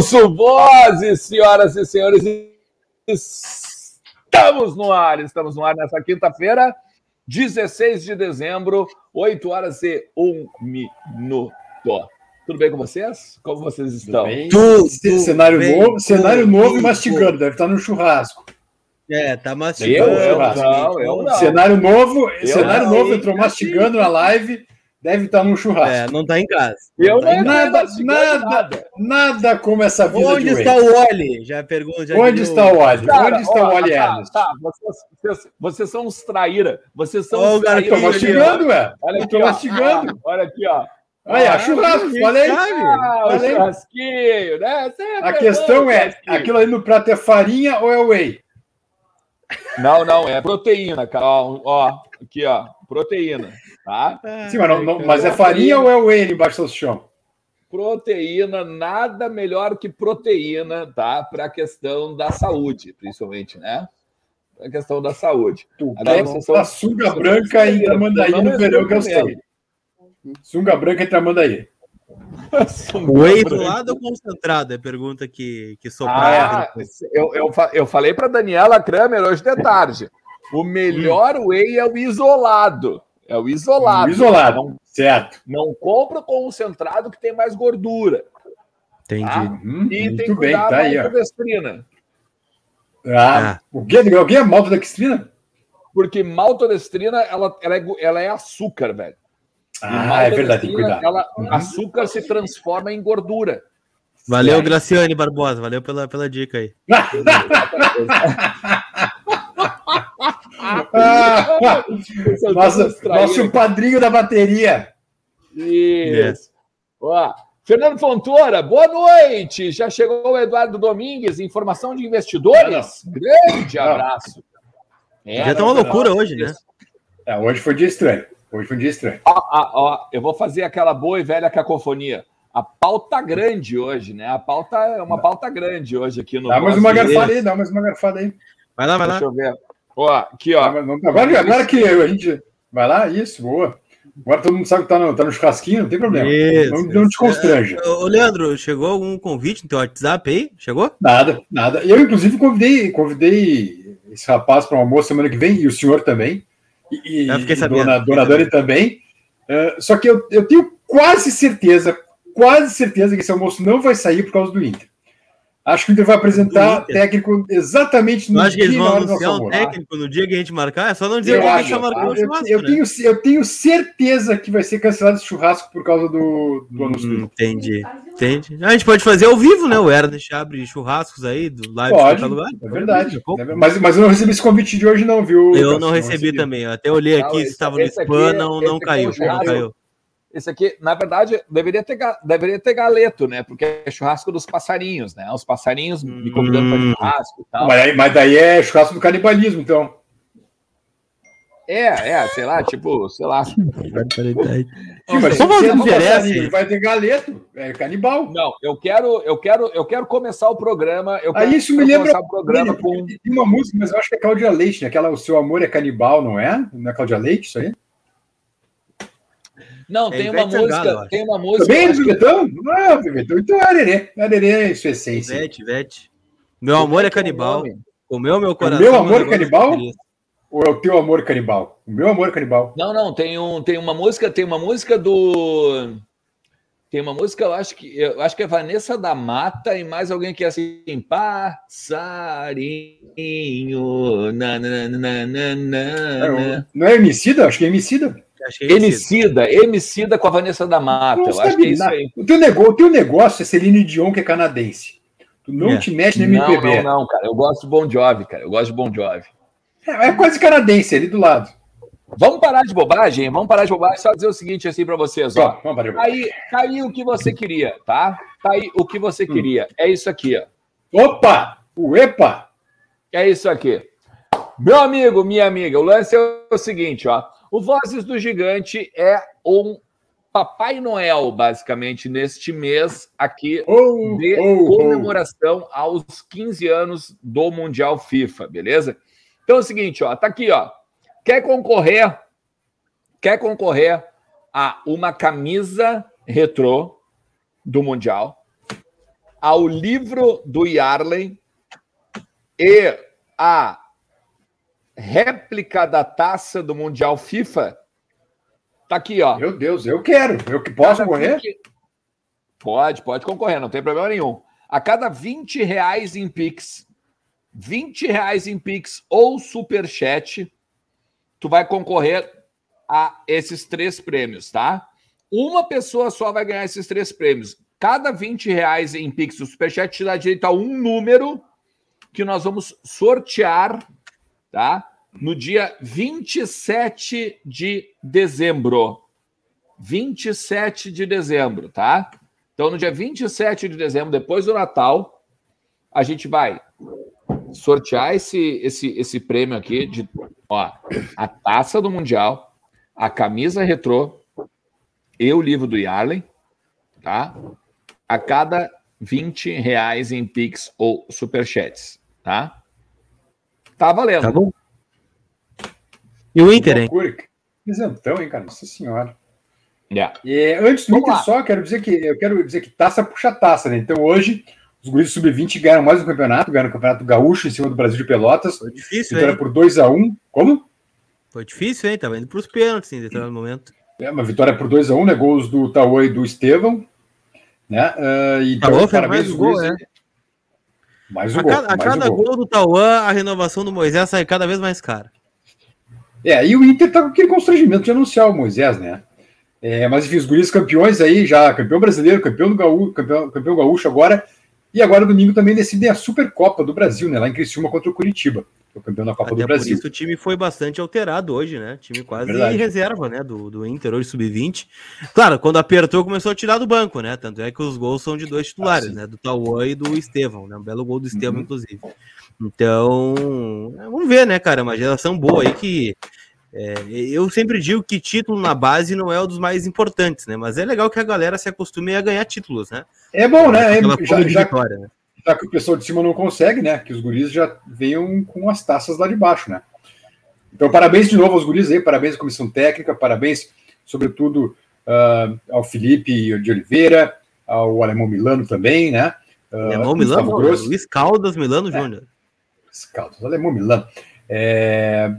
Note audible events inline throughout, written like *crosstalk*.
Adelson Vozes, senhoras e senhores. Estamos no ar, estamos no ar nessa quinta-feira, 16 de dezembro, 8 horas e 1 minuto. Tudo bem com vocês? Como vocês estão? Tudo, cenário bem, novo, cenário novo e mastigando, deve estar no churrasco. É, tá mastigando. Eu, eu, não, eu não. Cenário novo, eu cenário não, novo, entrou mastigando na live deve estar num churrasco. É, não está em casa. Eu não nada, nada, nada, nada como essa vida Onde está o Oli? Já pergunta. Já Onde está o Oli? Onde está o Oli tá, tá, vocês, vocês, vocês, são uns traíra. Vocês são oh, uns traíra. Estou mastigando, ué. Olha aqui, mastigando. Olha aqui, ó. Olha, ah, churrasco, falei. Ah, o churrasquinho, né? A questão é, aquilo aí no prato é farinha ou é whey? Não, não, é proteína, cara. Ó, ó aqui, ó, proteína. Tá? Sim, mas, não, não, mas é farinha ou é o whey embaixo do chão? Proteína, nada melhor que proteína, tá? Para a questão da saúde, principalmente, né? Para a questão da saúde. Tu Agora, vocês são, sunga branca em Tramandaí no verão que eu sei. Sunga branca em Tramandaí. Whey lado ou concentrado? É a pergunta que, que sobrava. Ah, eu, eu, eu falei para Daniela Kramer hoje de tarde. O melhor hum. whey é o isolado. É o isolado. O isolado, não, certo. Não compra concentrado que tem mais gordura. Entendi. Tá? Uhum, e tem que bem, tá aí. Ah, ah. O, que, o que é maltodestrina? Porque maltodestrina, ela, ela, é, ela é açúcar, velho. Ah, é verdade, tem que cuidar. Ela, uhum. Açúcar se transforma em gordura. Valeu, Graciane Barbosa. Valeu pela, pela dica aí. *laughs* ah, nossa, nosso padrinho da bateria. Isso. Ó, Fernando Fontoura, boa noite. Já chegou o Eduardo Domingues, informação de investidores? Grande abraço. É, Já tá uma loucura hoje, né? É, hoje foi dia estranho. Hoje foi um dia estranho. Ó, ó, ó, eu vou fazer aquela boa e velha cacofonia. A pauta grande hoje, né? A pauta é uma pauta grande hoje aqui no. Dá mais uma garfada aí, dá mais uma garfada aí. Vai lá, vai lá. Deixa eu ver. Ó, aqui, ó. Agora, agora que a gente. Vai lá, isso, boa. Agora todo mundo sabe que tá no, tá no churrasquinho, não tem problema. Isso, não, não te constrange. É, ô, Leandro, chegou algum convite no teu WhatsApp aí? Chegou? Nada, nada. Eu, inclusive, convidei, convidei esse rapaz para um almoço semana que vem, e o senhor também. E, eu fiquei sabendo. Dona, dona Dani também. Uh, só que eu, eu tenho quase certeza, quase certeza que esse almoço não vai sair por causa do Inter. Acho que o Inter vai apresentar técnico exatamente no acho dia que eles vão anunciar um técnico no dia que a gente marcar. É só não dizer eu que a gente marcou o churrasco. Eu, né? tenho, eu tenho certeza que vai ser cancelado esse churrasco por causa do, do anúncio. Hum, entendi. Entendi. A gente pode fazer ao vivo, né? O Ernest abre churrascos aí do live pode, lugar. É verdade. Mas, mas eu não recebi esse convite de hoje, não, viu? Eu não recebi, também. Eu até olhei aqui se estava no spam, não, não caiu. Não caiu. Esse aqui, na verdade, deveria ter, deveria ter galeto, né? Porque é churrasco dos passarinhos, né? Os passarinhos me convidando hum. para churrasco e tal. Mas, mas daí é churrasco do canibalismo, então. É, é, sei lá, tipo, sei lá. mas se vai ter galeto, é canibal. Não, eu quero, eu quero, eu quero começar o programa. Eu Aí isso me lembra o programa com uma música, mas eu acho que é Cláudia Leite, né? Aquela O Seu Amor é Canibal, não é? Não é Cláudia Leite, isso aí? Não, é tem uma música. tem uma música. Também é do Pivetão? Não é Pivetão. Então é Arerê. Arerê é sua essência. Ivete, Ivete. Meu amor é canibal. O meu, meu coração. O meu amor é canibal? Ou é o teu amor canibal? O meu amor é canibal. Não, não, tem, um, tem uma música, tem uma música do. Tem uma música, eu acho que eu acho que é Vanessa da Mata e mais alguém que é assim, passarinho. Na, na, na, na, na, é, não é Emicida? Acho que é Emicida. É Emicida, Emicida com a Vanessa da Mata. eu acho que é isso aí. O teu, negócio, o teu negócio é Celine Dion, que é canadense. Tu não é. te mexe no MPB. Não, não, não, cara. Eu gosto de Bon Jovi, cara. Eu gosto de Bon Jovi. É, é quase canadense ali do lado. Vamos parar de bobagem? Vamos parar de bobagem. Só dizer o seguinte assim para vocês, ó. Vamos bobagem. Aí, tá aí o que você queria, tá? Tá aí o que você hum. queria. É isso aqui, ó. Opa! Uepa! É isso aqui. Meu amigo, minha amiga, o lance é o seguinte, ó. O Vozes do Gigante é um Papai Noel, basicamente, neste mês aqui oh, de oh, oh. comemoração oh. aos 15 anos do Mundial FIFA, beleza? Então é o seguinte, ó, tá aqui, ó. Quer concorrer? Quer concorrer a uma camisa retrô do Mundial? ao livro do Yarley e a réplica da taça do Mundial FIFA, tá aqui, ó. Meu Deus, eu quero. Eu que posso correr? Pode, pode concorrer, não tem problema nenhum. A cada 20 reais em Pix, 20 reais em Pix ou Superchat, tu vai concorrer a esses três prêmios, tá? Uma pessoa só vai ganhar esses três prêmios. Cada 20 reais em Pix ou Superchat te dá direito a um número que nós vamos sortear, tá? No dia 27 de dezembro. 27 de dezembro, tá? Então, no dia 27 de dezembro, depois do Natal, a gente vai sortear esse, esse, esse prêmio aqui de ó, a taça do Mundial, a camisa retrô e o livro do Yarley, tá? A cada 20 reais em Pix ou Superchats, tá? Tá valendo. Tá bom. E o Inter, hein? Isentão, hein, cara? Nossa senhora. Yeah. E antes do Vamos Inter lá. só, quero dizer que eu quero dizer que taça puxa taça, né? Então hoje os guris sub-20 ganharam mais um campeonato, ganharam o campeonato gaúcho em cima do Brasil de Pelotas. Foi difícil, vitória por 2 a 1 um. Como? Foi difícil, hein? Tava indo para os pênaltis em determinado momento. É, uma vitória por 2 a 1 um, né? Gols do Tauã e do Estevão. Né? Uh, então, Tauã parabéns mais gol, é. Mais um a gol. Cada, a cada um gol. gol do Tauã, a renovação do Moisés sai cada vez mais cara. É, e o Inter tá com aquele constrangimento de anunciar o Moisés, né? É, mas enfim, os guris campeões aí, já campeão brasileiro, campeão do gaúcho, campeão, campeão gaúcho agora, e agora domingo também decidem a Supercopa do Brasil, né? Lá em Criciúma contra o Curitiba, é o campeão da Copa Até do Brasil. Por isso o time foi bastante alterado hoje, né? Time quase Verdade. reserva, né? Do, do Inter hoje sub-20. Claro, quando apertou começou a tirar do banco, né? Tanto é que os gols são de dois titulares, ah, né? Do Tauan e do Estevão, né? Um belo gol do Estevão, uhum. inclusive. Então, vamos ver, né, cara? Uma geração boa aí que é, eu sempre digo que título na base não é um dos mais importantes, né? Mas é legal que a galera se acostume a ganhar títulos, né? É bom, né? É, já, já, vitória, né? Já, que o pessoal de cima não consegue, né? Que os guris já venham com as taças lá de baixo, né? Então, parabéns de novo aos guris aí, parabéns à comissão técnica, parabéns, sobretudo, uh, ao Felipe de Oliveira, ao Alemão Milano também, né? Uh, Alemão Milano, Luiz Caldas Milano é. Júnior. Luiz Caldas, Alemão Milano. É,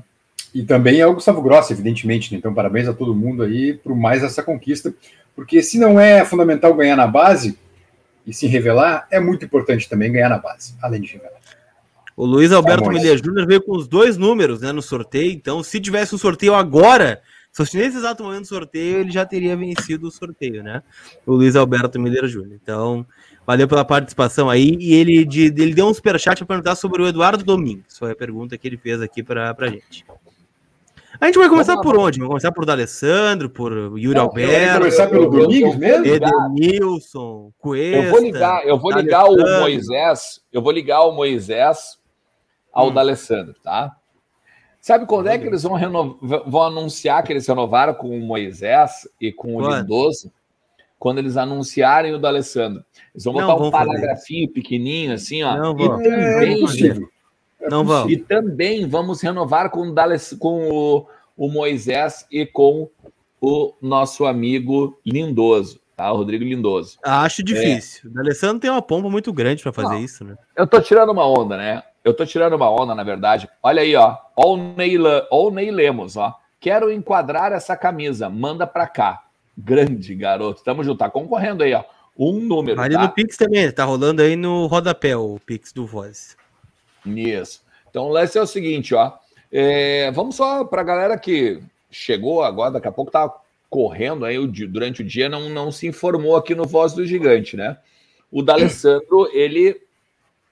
e também é o Gustavo Grossi, evidentemente. Né? Então, parabéns a todo mundo aí por mais essa conquista, porque se não é fundamental ganhar na base e se revelar, é muito importante também ganhar na base, além de revelar. O Luiz Alberto Milha Júnior veio com os dois números né, no sorteio, então se tivesse um sorteio agora, se nesse exato momento do sorteio, ele já teria vencido o sorteio, né? O Luiz Alberto Milha Júnior. Então, valeu pela participação aí. E ele, de, ele deu um superchat para perguntar sobre o Eduardo Domingues. Foi a pergunta que ele fez aqui para a gente. A gente vai começar por onde? Vai começar por D'Alessandro, por Yuri não, Alberto. Vai começar pelo Domingos mesmo? Edenilson, Cuesta. Eu vou ligar, eu vou ligar o Moisés, eu vou ligar o Moisés ao hum. D'Alessandro, tá? Sabe quando é que eles vão, renovar, vão anunciar que eles renovaram com o Moisés e com o Lindoso? Quando eles anunciarem o D'Alessandro. Eles vão botar não, um paragrafinho fazer. pequenininho assim, ó. Não, vão. É, é. É não. E também vamos renovar com, com o, o, Moisés e com o nosso amigo Lindoso, tá? O Rodrigo Lindoso. Acho difícil. É. O Alessandro tem uma pompa muito grande para fazer não. isso, né? Eu tô tirando uma onda, né? Eu tô tirando uma onda, na verdade. Olha aí, ó. Ó o Ney, ó o Ney Lemos, ó. Quero enquadrar essa camisa. Manda para cá. Grande garoto. Tamo junto. Tá concorrendo aí, ó. Um número. Ali tá? no Pix também. Tá rolando aí no rodapé o Pix do Voz. Isso. Então, o lance é o seguinte, ó. É, vamos só para a galera que chegou agora, daqui a pouco tá correndo aí durante o dia, não, não se informou aqui no Voz do Gigante, né? O D'Alessandro, *clears throat* ele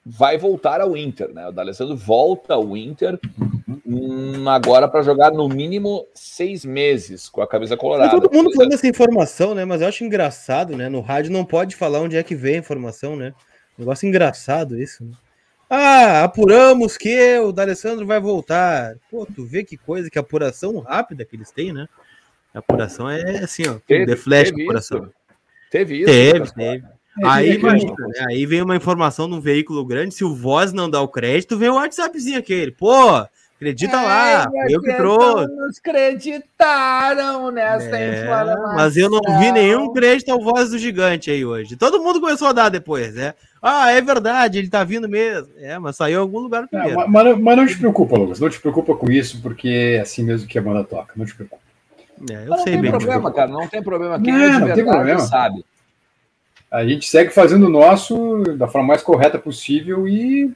vai voltar ao Inter, né? O D'Alessandro volta ao Inter hum, agora para jogar no mínimo seis meses com a camisa colorada. É todo mundo falando essa informação, né? Mas eu acho engraçado, né? No rádio não pode falar onde é que vem a informação, né? Negócio engraçado isso. Né? Ah, apuramos que o D'Alessandro vai voltar. Pô, tu vê que coisa, que apuração rápida que eles têm, né? A apuração é assim, ó. Teve, the flash teve apuração. Isso. Teve isso. Teve, teve. Aí, imagina, né? aí vem uma informação de um veículo grande, se o Voz não dá o crédito, vem o WhatsAppzinho aquele. Pô, Acredita é, lá, eu que trouxe. Nos creditaram nessa é, informação. Mas eu não vi nenhum crédito ao Voz do Gigante aí hoje. Todo mundo começou a dar depois, né? Ah, é verdade, ele tá vindo mesmo. É, mas saiu em algum lugar primeiro. É, mas, mas, não te preocupa, Lucas. Não te preocupa com isso, porque é assim mesmo que a banda toca. Não te preocupa. É, eu não sei tem bem. problema, cara. Não tem problema. Quem não, é não tem problema. sabe. A gente segue fazendo o nosso da forma mais correta possível e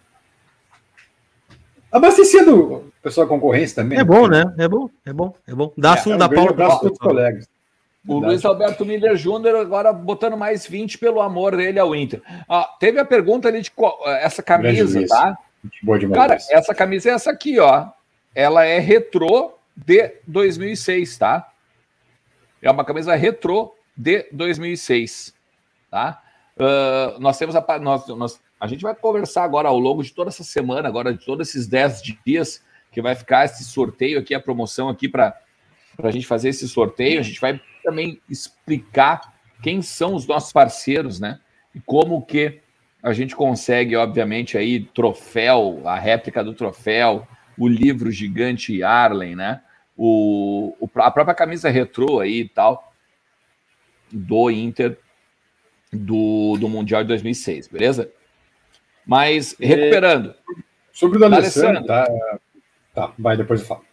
abastecendo o pessoal concorrência também. É bom, né? É bom, é bom, é bom. Dá é, assunto é um da Paula. abraço para os colegas. O Verdade. Luiz Alberto Miller Júnior agora botando mais 20 pelo amor dele ao Inter. Ah, teve a pergunta ali de qual, essa camisa, tá? Boa demais. Cara, essa camisa é essa aqui, ó. Ela é retrô de 2006, tá? É uma camisa retrô de 2006, tá? Uh, nós temos a nós, nós a gente vai conversar agora ao longo de toda essa semana, agora de todos esses 10 dias que vai ficar esse sorteio aqui, a promoção aqui para a gente fazer esse sorteio. A gente vai também explicar quem são os nossos parceiros, né? E como que a gente consegue, obviamente, aí troféu, a réplica do troféu, o livro gigante Arlen, né? O, a própria camisa retrô aí e tal do Inter do, do Mundial de 2006, beleza? Mas, recuperando. Sobre o D'Alessandro, tá, tá, vai, depois eu falo.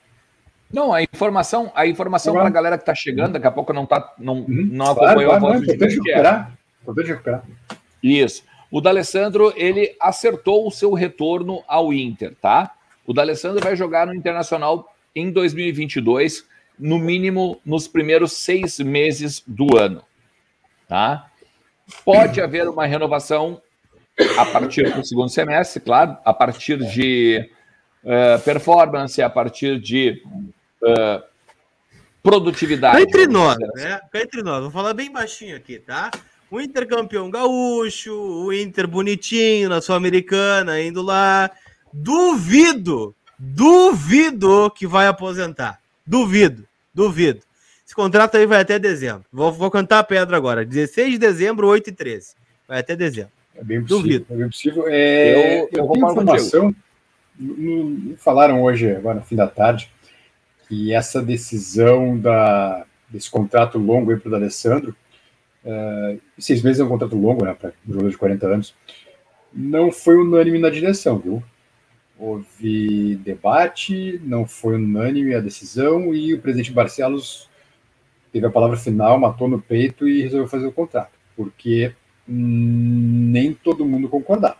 Não, a informação, a informação para a galera que está chegando, daqui a pouco não, tá, não, uhum, não acompanhou claro, a voz não, do recuperar. Importante recuperar. Isso. O D'Alessandro, ele acertou o seu retorno ao Inter, tá? O D'Alessandro vai jogar no Internacional em 2022, no mínimo nos primeiros seis meses do ano, tá? Pode *clears throat* haver uma renovação a partir do segundo semestre, claro, a partir de uh, performance, a partir de uh, produtividade. Entre nós, né? Cá entre nós, vou falar bem baixinho aqui, tá? O Inter campeão gaúcho, o Inter bonitinho na Sul-Americana, indo lá. Duvido, duvido que vai aposentar. Duvido, duvido. Esse contrato aí vai até dezembro. Vou, vou cantar a pedra agora. 16 de dezembro, 8 e 13. Vai até dezembro. É bem possível. Duvido. É bem possível. É, eu, eu, eu tenho informação. Me falaram hoje, agora no fim da tarde, que essa decisão da, desse contrato longo para o Alessandro, uh, seis meses é um contrato longo, né, para um jogador de 40 anos, não foi unânime na direção, viu? Houve debate, não foi unânime a decisão e o presidente Barcelos teve a palavra final, matou no peito e resolveu fazer o contrato, porque nem todo mundo concordava.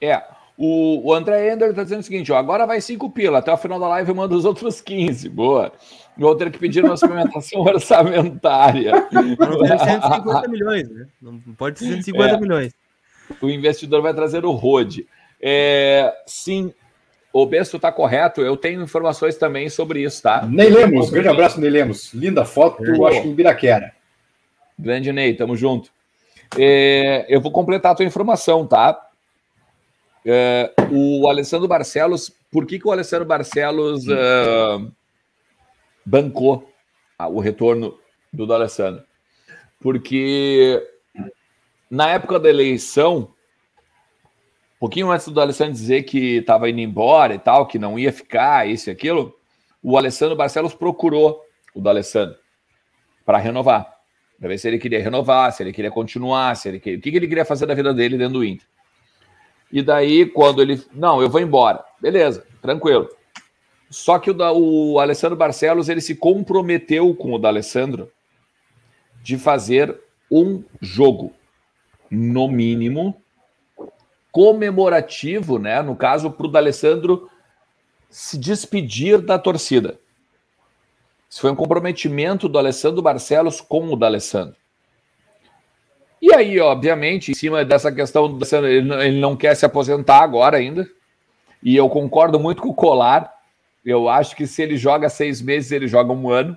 É, o, o André Ender está dizendo o seguinte: ó, agora vai cinco pila, até o final da live eu mando os outros 15. Boa. Vou ter que pedir uma suplementação *laughs* orçamentária. Não 150 milhões, né? Não pode ser 150 é, milhões. O investidor vai trazer o ROD. É, sim, o Besto está correto, eu tenho informações também sobre isso, tá? Ney Lemos, grande abraço, Ney Lemos. Linda foto, eu acho que em Biraquera. Grande Ney, tamo junto. É, eu vou completar a tua informação, tá? É, o Alessandro Barcelos, por que, que o Alessandro Barcelos uh, bancou o retorno do Alessandro? Porque na época da eleição, um pouquinho antes do Alessandro dizer que estava indo embora e tal, que não ia ficar, isso e aquilo, o Alessandro Barcelos procurou o do Alessandro para renovar para ver se ele queria renovar, se ele queria continuar, se ele queria... o que, que ele queria fazer da vida dele dentro do Inter. E daí, quando ele. Não, eu vou embora. Beleza, tranquilo. Só que o, da, o Alessandro Barcelos ele se comprometeu com o da Alessandro de fazer um jogo, no mínimo, comemorativo, né? No caso, para o D'Alessandro se despedir da torcida. Isso foi um comprometimento do Alessandro Barcelos com o D'Alessandro. E aí, obviamente, em cima dessa questão do ele não quer se aposentar agora ainda. E eu concordo muito com o Colar. Eu acho que se ele joga seis meses, ele joga um ano.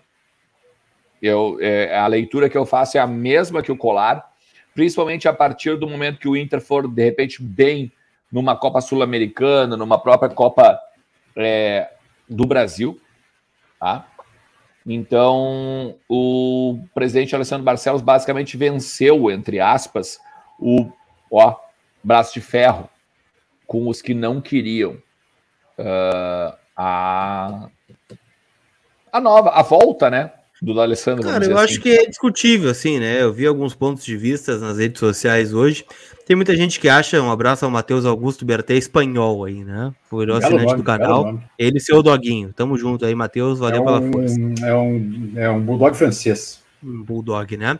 Eu, é, a leitura que eu faço é a mesma que o Colar, principalmente a partir do momento que o Inter for, de repente, bem numa Copa Sul-Americana, numa própria Copa é, do Brasil. Tá? Então, o presidente Alessandro Barcelos basicamente venceu, entre aspas, o ó, braço de ferro com os que não queriam. uh, a, a nova, a volta, né? Do D'Alessandro. Cara, eu assim. acho que é discutível, assim, né? Eu vi alguns pontos de vista nas redes sociais hoje. Tem muita gente que acha, um abraço ao Matheus Augusto Berté espanhol aí, né? Foi o assinante nome, do canal. Ele e seu doguinho. Tamo junto aí, Matheus. Valeu é um, pela força. É um, é um bulldog francês. Um bulldog, né?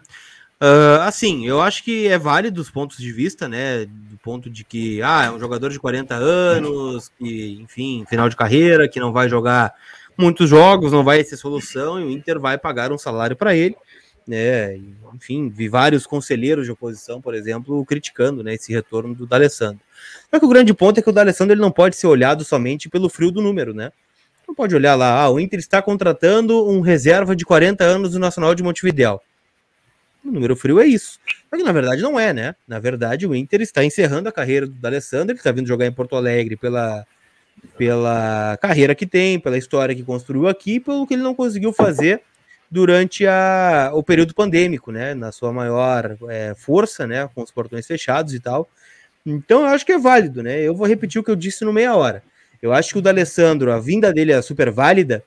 Uh, assim, eu acho que é válido os pontos de vista, né? Do ponto de que, ah, é um jogador de 40 anos, que, enfim, final de carreira, que não vai jogar muitos jogos, não vai ser solução, e o Inter vai pagar um salário para ele né? Enfim, vi vários conselheiros de oposição, por exemplo, criticando né, esse retorno do D'Alessandro. Só que o grande ponto é que o D'Alessandro ele não pode ser olhado somente pelo frio do número, né? Não pode olhar lá, ah, o Inter está contratando um reserva de 40 anos do Nacional de Montevidéu. O número frio é isso. Que na verdade não é, né? Na verdade, o Inter está encerrando a carreira do D'Alessandro, ele está vindo jogar em Porto Alegre pela, pela carreira que tem, pela história que construiu aqui, pelo que ele não conseguiu fazer durante a, o período pandêmico, né, na sua maior é, força, né, com os portões fechados e tal. Então eu acho que é válido, né? Eu vou repetir o que eu disse no meia hora. Eu acho que o D'Alessandro, a vinda dele é super válida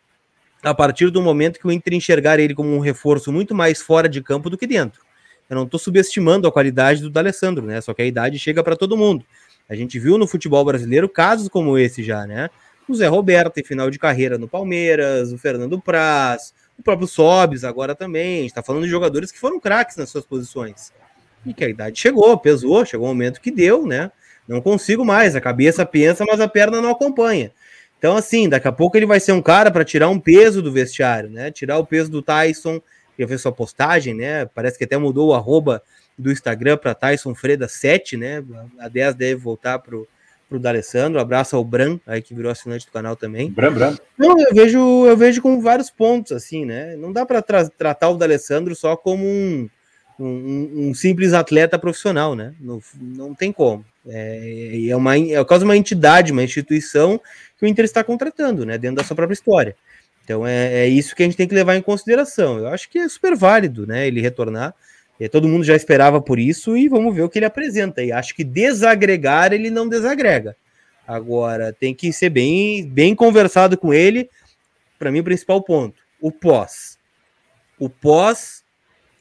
a partir do momento que o Inter enxergar ele como um reforço muito mais fora de campo do que dentro. Eu não estou subestimando a qualidade do D'Alessandro, né? Só que a idade chega para todo mundo. A gente viu no futebol brasileiro casos como esse já, né? O Zé Roberto em final de carreira no Palmeiras, o Fernando Praz, o próprio Sobs agora também. A gente tá falando de jogadores que foram craques nas suas posições. E que a idade chegou, pesou, chegou um momento que deu, né? Não consigo mais. A cabeça pensa, mas a perna não acompanha. Então, assim, daqui a pouco ele vai ser um cara para tirar um peso do vestiário, né? Tirar o peso do Tyson, que fez sua postagem, né? Parece que até mudou o arroba do Instagram para Tyson Freda 7, né? A 10 deve voltar pro pro D'Alessandro, abraço ao Bran, aí que virou assinante do canal também. Bran, Bran. Não, eu vejo, eu vejo com vários pontos, assim, né? Não dá para tra tratar o D'Alessandro só como um, um, um, simples atleta profissional, né? Não, não tem como. É, é, uma, é quase uma entidade, uma instituição que o Inter está contratando, né? Dentro da sua própria história. Então é, é isso que a gente tem que levar em consideração. Eu acho que é super válido, né? Ele retornar. E todo mundo já esperava por isso e vamos ver o que ele apresenta. E acho que desagregar ele não desagrega. Agora tem que ser bem, bem conversado com ele. Para mim, o principal ponto: o pós. O pós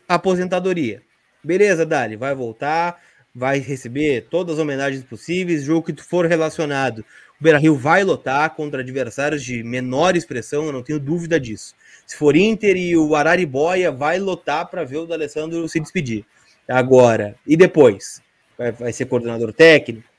aposentadoria. Beleza, Dali, vai voltar, vai receber todas as homenagens possíveis. Jogo que tu for relacionado, o Beira Rio vai lotar contra adversários de menor expressão, eu não tenho dúvida disso. Se for Inter e o Araribóia, vai lotar para ver o D'Alessandro se despedir. Agora, e depois? Vai, vai, ser coordenador técnico?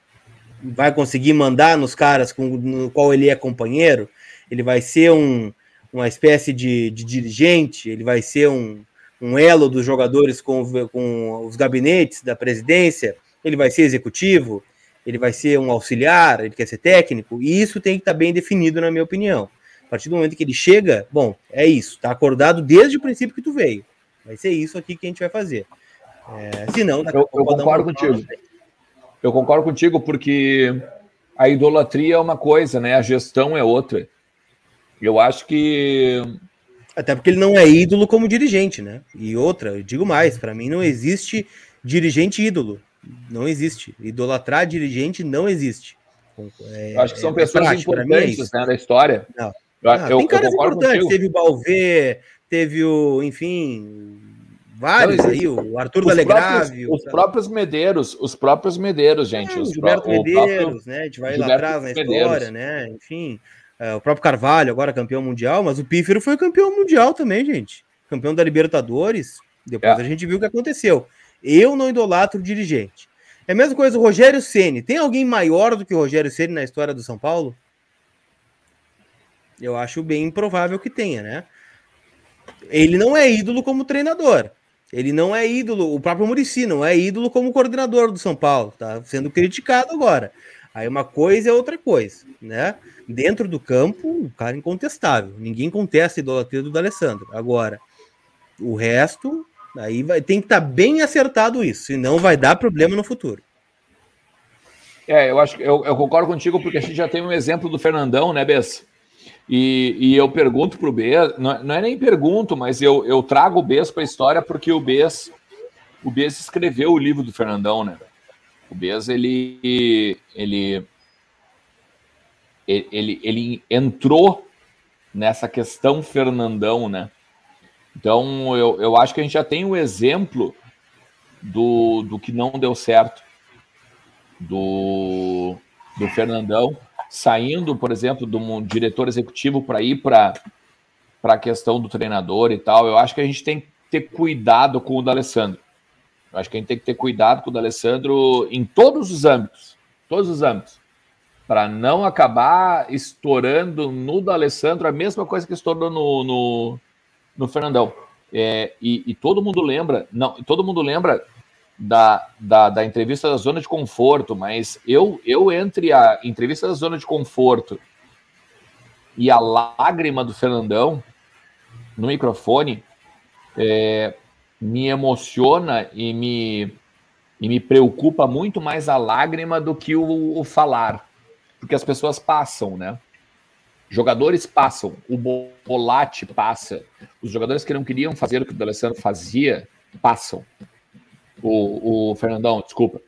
Vai conseguir mandar nos caras com no qual ele é companheiro? Ele vai ser um, uma espécie de, de dirigente? Ele vai ser um, um elo dos jogadores com, com os gabinetes da presidência? Ele vai ser executivo? Ele vai ser um auxiliar? Ele quer ser técnico? E isso tem que estar tá bem definido, na minha opinião. A partir do momento que ele chega, bom, é isso, tá acordado desde o princípio que tu veio. Vai ser isso aqui que a gente vai fazer. É, se não, eu, eu concordo contigo. Eu concordo contigo porque a idolatria é uma coisa, né? A gestão é outra. Eu acho que até porque ele não é ídolo como dirigente, né? E outra, eu digo mais, para mim não existe dirigente ídolo. Não existe. Idolatrar dirigente não existe. É, acho que são é, pessoas é importantes é né, da história. Não. Ah, eu, tem caras importantes, teve o Balvê, teve o, enfim, vários aí, o Arthur da Legrave. Os próprios Medeiros, os próprios Medeiros, gente. É, o Gilberto Medeiros, próprio, né? A gente vai Gilberto lá atrás na Medeiros. história, né? Enfim, é, o próprio Carvalho, agora campeão mundial, mas o Pífero foi campeão mundial também, gente. Campeão da Libertadores. Depois é. a gente viu o que aconteceu. Eu não idolatro o dirigente. É a mesma coisa o Rogério Ceni. Tem alguém maior do que o Rogério Ceni na história do São Paulo? Eu acho bem improvável que tenha, né? Ele não é ídolo como treinador. Ele não é ídolo, o próprio Murici não é ídolo como coordenador do São Paulo, tá sendo criticado agora. Aí uma coisa é outra coisa, né? Dentro do campo, um cara incontestável. Ninguém contesta a idolatria do D'Alessandro. Agora, o resto, aí vai, tem que estar tá bem acertado isso, senão vai dar problema no futuro. É, eu acho eu, eu concordo contigo, porque a gente já tem um exemplo do Fernandão, né, Bess? E, e eu pergunto para o Bes, não, não, é nem pergunto, mas eu, eu trago o Bes para a história porque o Bes, o Bes escreveu o livro do Fernandão, né? O Bes, ele, ele, ele, ele entrou nessa questão Fernandão, né? Então, eu, eu acho que a gente já tem um exemplo do, do que não deu certo do, do Fernandão, saindo, por exemplo, de um diretor executivo para ir para a questão do treinador e tal. Eu acho que a gente tem que ter cuidado com o D'Alessandro. Eu acho que a gente tem que ter cuidado com o D'Alessandro em todos os âmbitos, todos os âmbitos, para não acabar estourando no D'Alessandro a mesma coisa que estourou no, no, no Fernandão. É, e, e, todo mundo lembra, não, todo mundo lembra da, da, da, entrevista da zona de conforto, mas eu, eu entre a entrevista da zona de conforto e a lágrima do Fernandão no microfone, é, me emociona e me, e me preocupa muito mais a lágrima do que o, o falar, porque as pessoas passam, né? Jogadores passam, o Bolate passa, os jogadores que não queriam fazer o que o D'Alessandro fazia passam. O, o Fernandão, desculpa.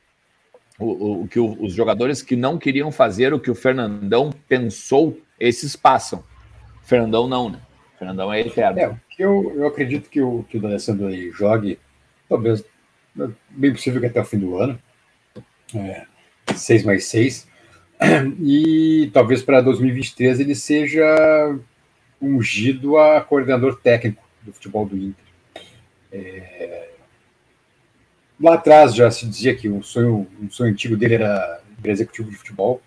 O, o, que o, os jogadores que não queriam fazer o que o Fernandão pensou, esses passam. O Fernandão não, né? O Fernandão é eterno. É, eu, eu acredito que o, que o D'Alessandro jogue, talvez, bem possível que até o fim do ano. É, 6 mais 6 *clears throat* e talvez para 2023 ele seja ungido a coordenador técnico do futebol do Inter. É... Lá atrás já se dizia que o sonho, um sonho antigo dele era executivo de futebol.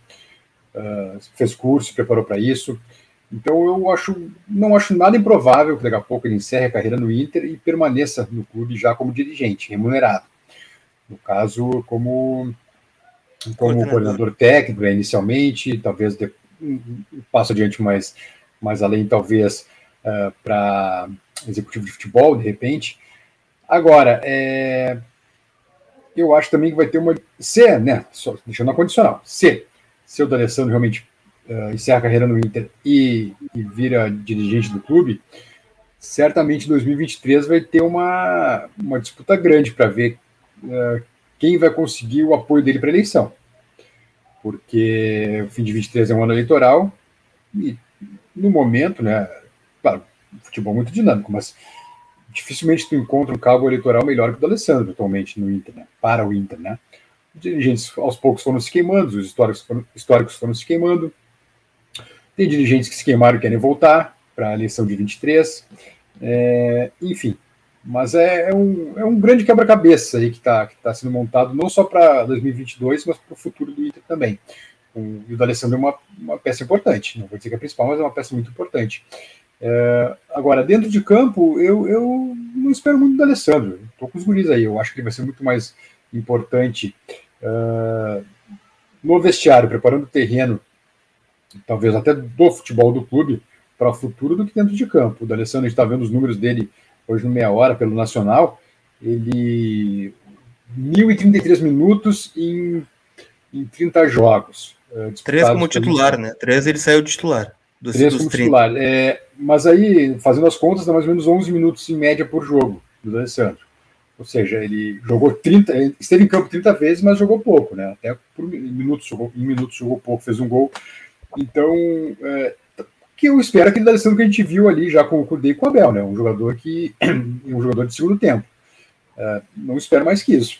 Uh, fez curso, preparou para isso. Então eu acho, não acho nada improvável que daqui a pouco ele encerre a carreira no Inter e permaneça no clube já como dirigente, remunerado. No caso, como como coordenador, coordenador técnico, né, inicialmente, talvez de, um passo adiante mais, mais além, talvez uh, para executivo de futebol, de repente. Agora, é, eu acho também que vai ter uma. Se, né? Só deixando a condicional. Se, se o D'Alessandro realmente uh, encerra a carreira no Inter e, e, vira dirigente do clube, certamente em 2023 vai ter uma, uma disputa grande para ver uh, quem vai conseguir o apoio dele para a eleição. Porque o fim de 23 é um ano eleitoral e, no momento, né, claro, futebol muito dinâmico, mas dificilmente tu encontra um cabo eleitoral melhor que o do Alessandro atualmente no Inter, né, para o Inter, né. Os dirigentes aos poucos foram se queimando, os históricos foram, históricos foram se queimando. Tem dirigentes que se queimaram e querem voltar para a eleição de 23. É, enfim, mas é, é, um, é um grande quebra-cabeça aí que está que tá sendo montado, não só para 2022, mas para o futuro do Inter também. O, e o D'Alessandro é uma, uma peça importante, não vou dizer que é a principal, mas é uma peça muito importante. É, agora, dentro de campo, eu, eu não espero muito do Alessandro. Estou com os guris aí. Eu acho que ele vai ser muito mais importante uh, no vestiário, preparando o terreno, talvez até do futebol do clube, para o futuro, do que dentro de campo. O D'Alessandro, a gente está vendo os números dele hoje no meia hora pelo Nacional, ele 1.033 minutos em, em 30 jogos. Uh, Três como titular, né? Três ele saiu de titular. Dos, Três dos como 30. titular. É, mas aí, fazendo as contas, dá mais ou menos 11 minutos em média por jogo do Alessandro. Ou seja, ele jogou 30, esteve em campo 30 vezes, mas jogou pouco, né? Até por minutos, jogou, em minutos jogou pouco, fez um gol. Então, é, que eu espero aquele D'Alessandro que a gente viu ali já com o Cudê e com o Abel, né? Um jogador que *clears throat* um jogador de segundo tempo. Uh, não espero mais que isso.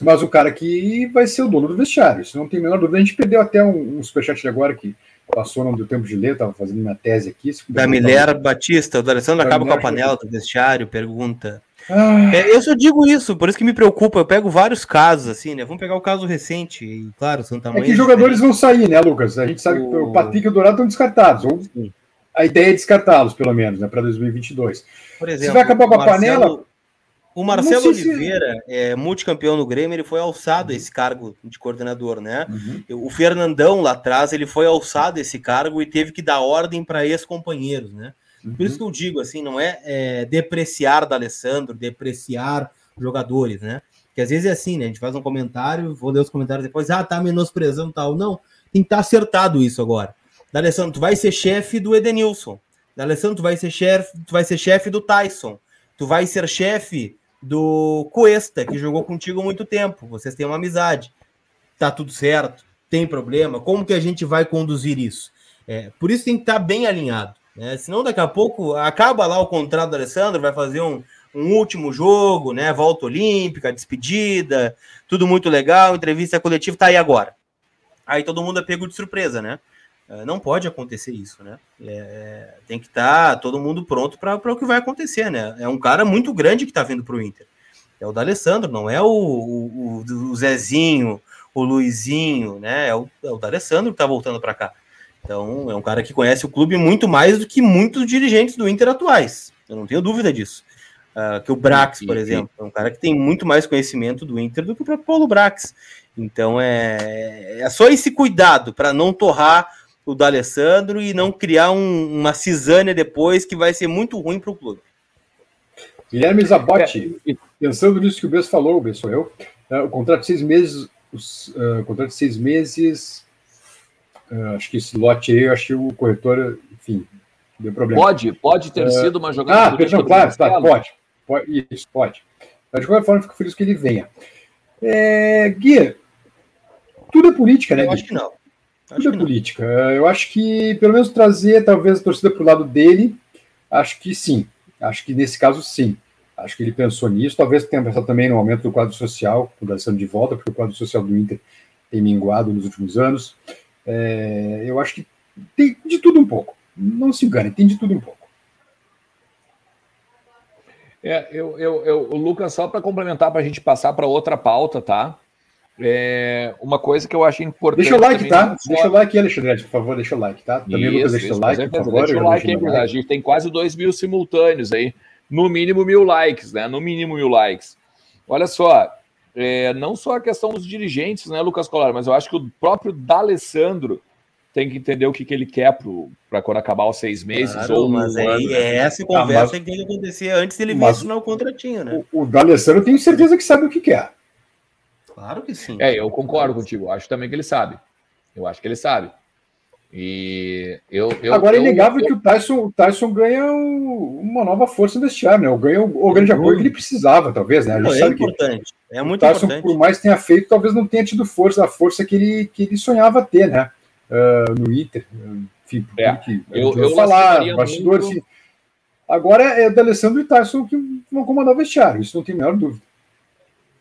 Mas o cara que vai ser o dono do vestiário, isso não tem a menor dúvida. A gente perdeu até um, um superchat de agora que passou, não deu tempo de ler, estava fazendo minha tese aqui. Da Milher Batista, o D'Alessandro acaba com a panela do vestiário, pergunta. Ah. É, eu só digo isso, por isso que me preocupa. Eu pego vários casos, assim, né? Vamos pegar o caso recente, e claro, Santa Mãe. É que jogadores vão sair, né, Lucas? A gente sabe o... que o Patrick e o Dourado estão descartados. Ou a ideia é descartá-los, pelo menos, né, para 2022. Por exemplo, se vai acabar com a Marcelo, panela. O Marcelo Oliveira, se... é, multicampeão no Grêmio, ele foi alçado a esse cargo de coordenador, né? Uhum. O Fernandão lá atrás, ele foi alçado a esse cargo e teve que dar ordem para ex-companheiros, né? Uhum. Por isso que eu digo assim, não é, é depreciar da Alessandro, depreciar jogadores, né? Que às vezes é assim, né? A gente faz um comentário, vou ler os comentários depois, ah, tá menosprezando tal. Não, tem que estar tá acertado isso agora. D'Alessandro, tu vai ser chefe do Edenilson. D'Alessandro, tu vai ser chefe, tu vai ser chefe do Tyson. Tu vai ser chefe do Cuesta, que jogou contigo há muito tempo. Vocês têm uma amizade. Tá tudo certo tem problema, como que a gente vai conduzir isso? É, por isso tem que estar bem alinhado. Né? Senão, daqui a pouco, acaba lá o contrato do Alessandro, vai fazer um, um último jogo, né? Volta olímpica, despedida, tudo muito legal, entrevista coletiva, tá aí agora. Aí todo mundo é pego de surpresa, né? É, não pode acontecer isso, né? É, é tem que estar tá todo mundo pronto para o que vai acontecer, né? É um cara muito grande que está vindo para o Inter. É o D'Alessandro, não é o, o, o, Zezinho, o Luizinho, né? É o, é o D'Alessandro que está voltando para cá. Então, é um cara que conhece o clube muito mais do que muitos dirigentes do Inter atuais. Eu não tenho dúvida disso. Uh, que o Brax, por exemplo, é um cara que tem muito mais conhecimento do Inter do que o próprio Paulo Brax. Então, é, é só esse cuidado para não torrar o D'Alessandro e não criar um, uma cisânia depois que vai ser muito ruim para o clube. Guilherme Zabotti, pensando nisso que o Bess falou, o Bess sou eu, uh, o contrato de seis meses, os, uh, contrato de seis meses, uh, acho que esse lote aí, acho que o corretor, enfim, deu problema. Pode, pode ter sido uma jogada. Ah, perdão, claro, claro, pode, pode, isso, pode. Mas de qualquer forma, fico feliz que ele venha. É, Gui, tudo é política, né? Eu acho que não. Tudo é política. Eu acho que, pelo menos, trazer talvez a torcida para o lado dele, acho que sim. Acho que nesse caso, sim. Acho que ele pensou nisso. Talvez tenha pensado também no aumento do quadro social, mudando de volta, porque o quadro social do Inter tem minguado nos últimos anos. É, eu acho que tem de tudo um pouco. Não se engane, tem de tudo um pouco. É, eu, eu, eu, o Lucas, só para complementar, para a gente passar para outra pauta, tá? É, uma coisa que eu acho importante. Deixa o like, tá? Deixa o like, Alexandre, por favor, deixa o like, tá? Também, isso, Lucas, deixa o like, por favor. Deixa o like, hein, A gente tem quase 2 mil simultâneos aí. No mínimo mil likes, né? No mínimo mil likes. Olha só, é, não só a questão dos dirigentes, né, Lucas Colar, mas eu acho que o próprio D'Alessandro tem que entender o que, que ele quer para quando acabar os seis meses. Claro, ou mas aí é essa conversa ah, mas... que tem que acontecer antes dele vir assinar o contratinho, né? O, o D'Alessandro eu tenho certeza que sabe o que quer. Claro que sim. É, eu concordo contigo. Acho também que ele sabe. Eu acho que ele sabe. E eu. eu Agora é inegável eu, que o Tyson, o Tyson ganha uma nova força no vestiário, né? Ganha o, o grande apoio que ele precisava, talvez, né? É sabe importante. Que é muito o Tyson, importante. por mais que tenha feito, talvez não tenha tido força, a força que ele, que ele sonhava ter, né? Uh, no Inter. Enfim, é, que, eu, eu falar, bastidores. Muito... Assim. Agora é o D'Alessandro e o Tyson que vão comandar o vestiário, isso não tem a menor dúvida.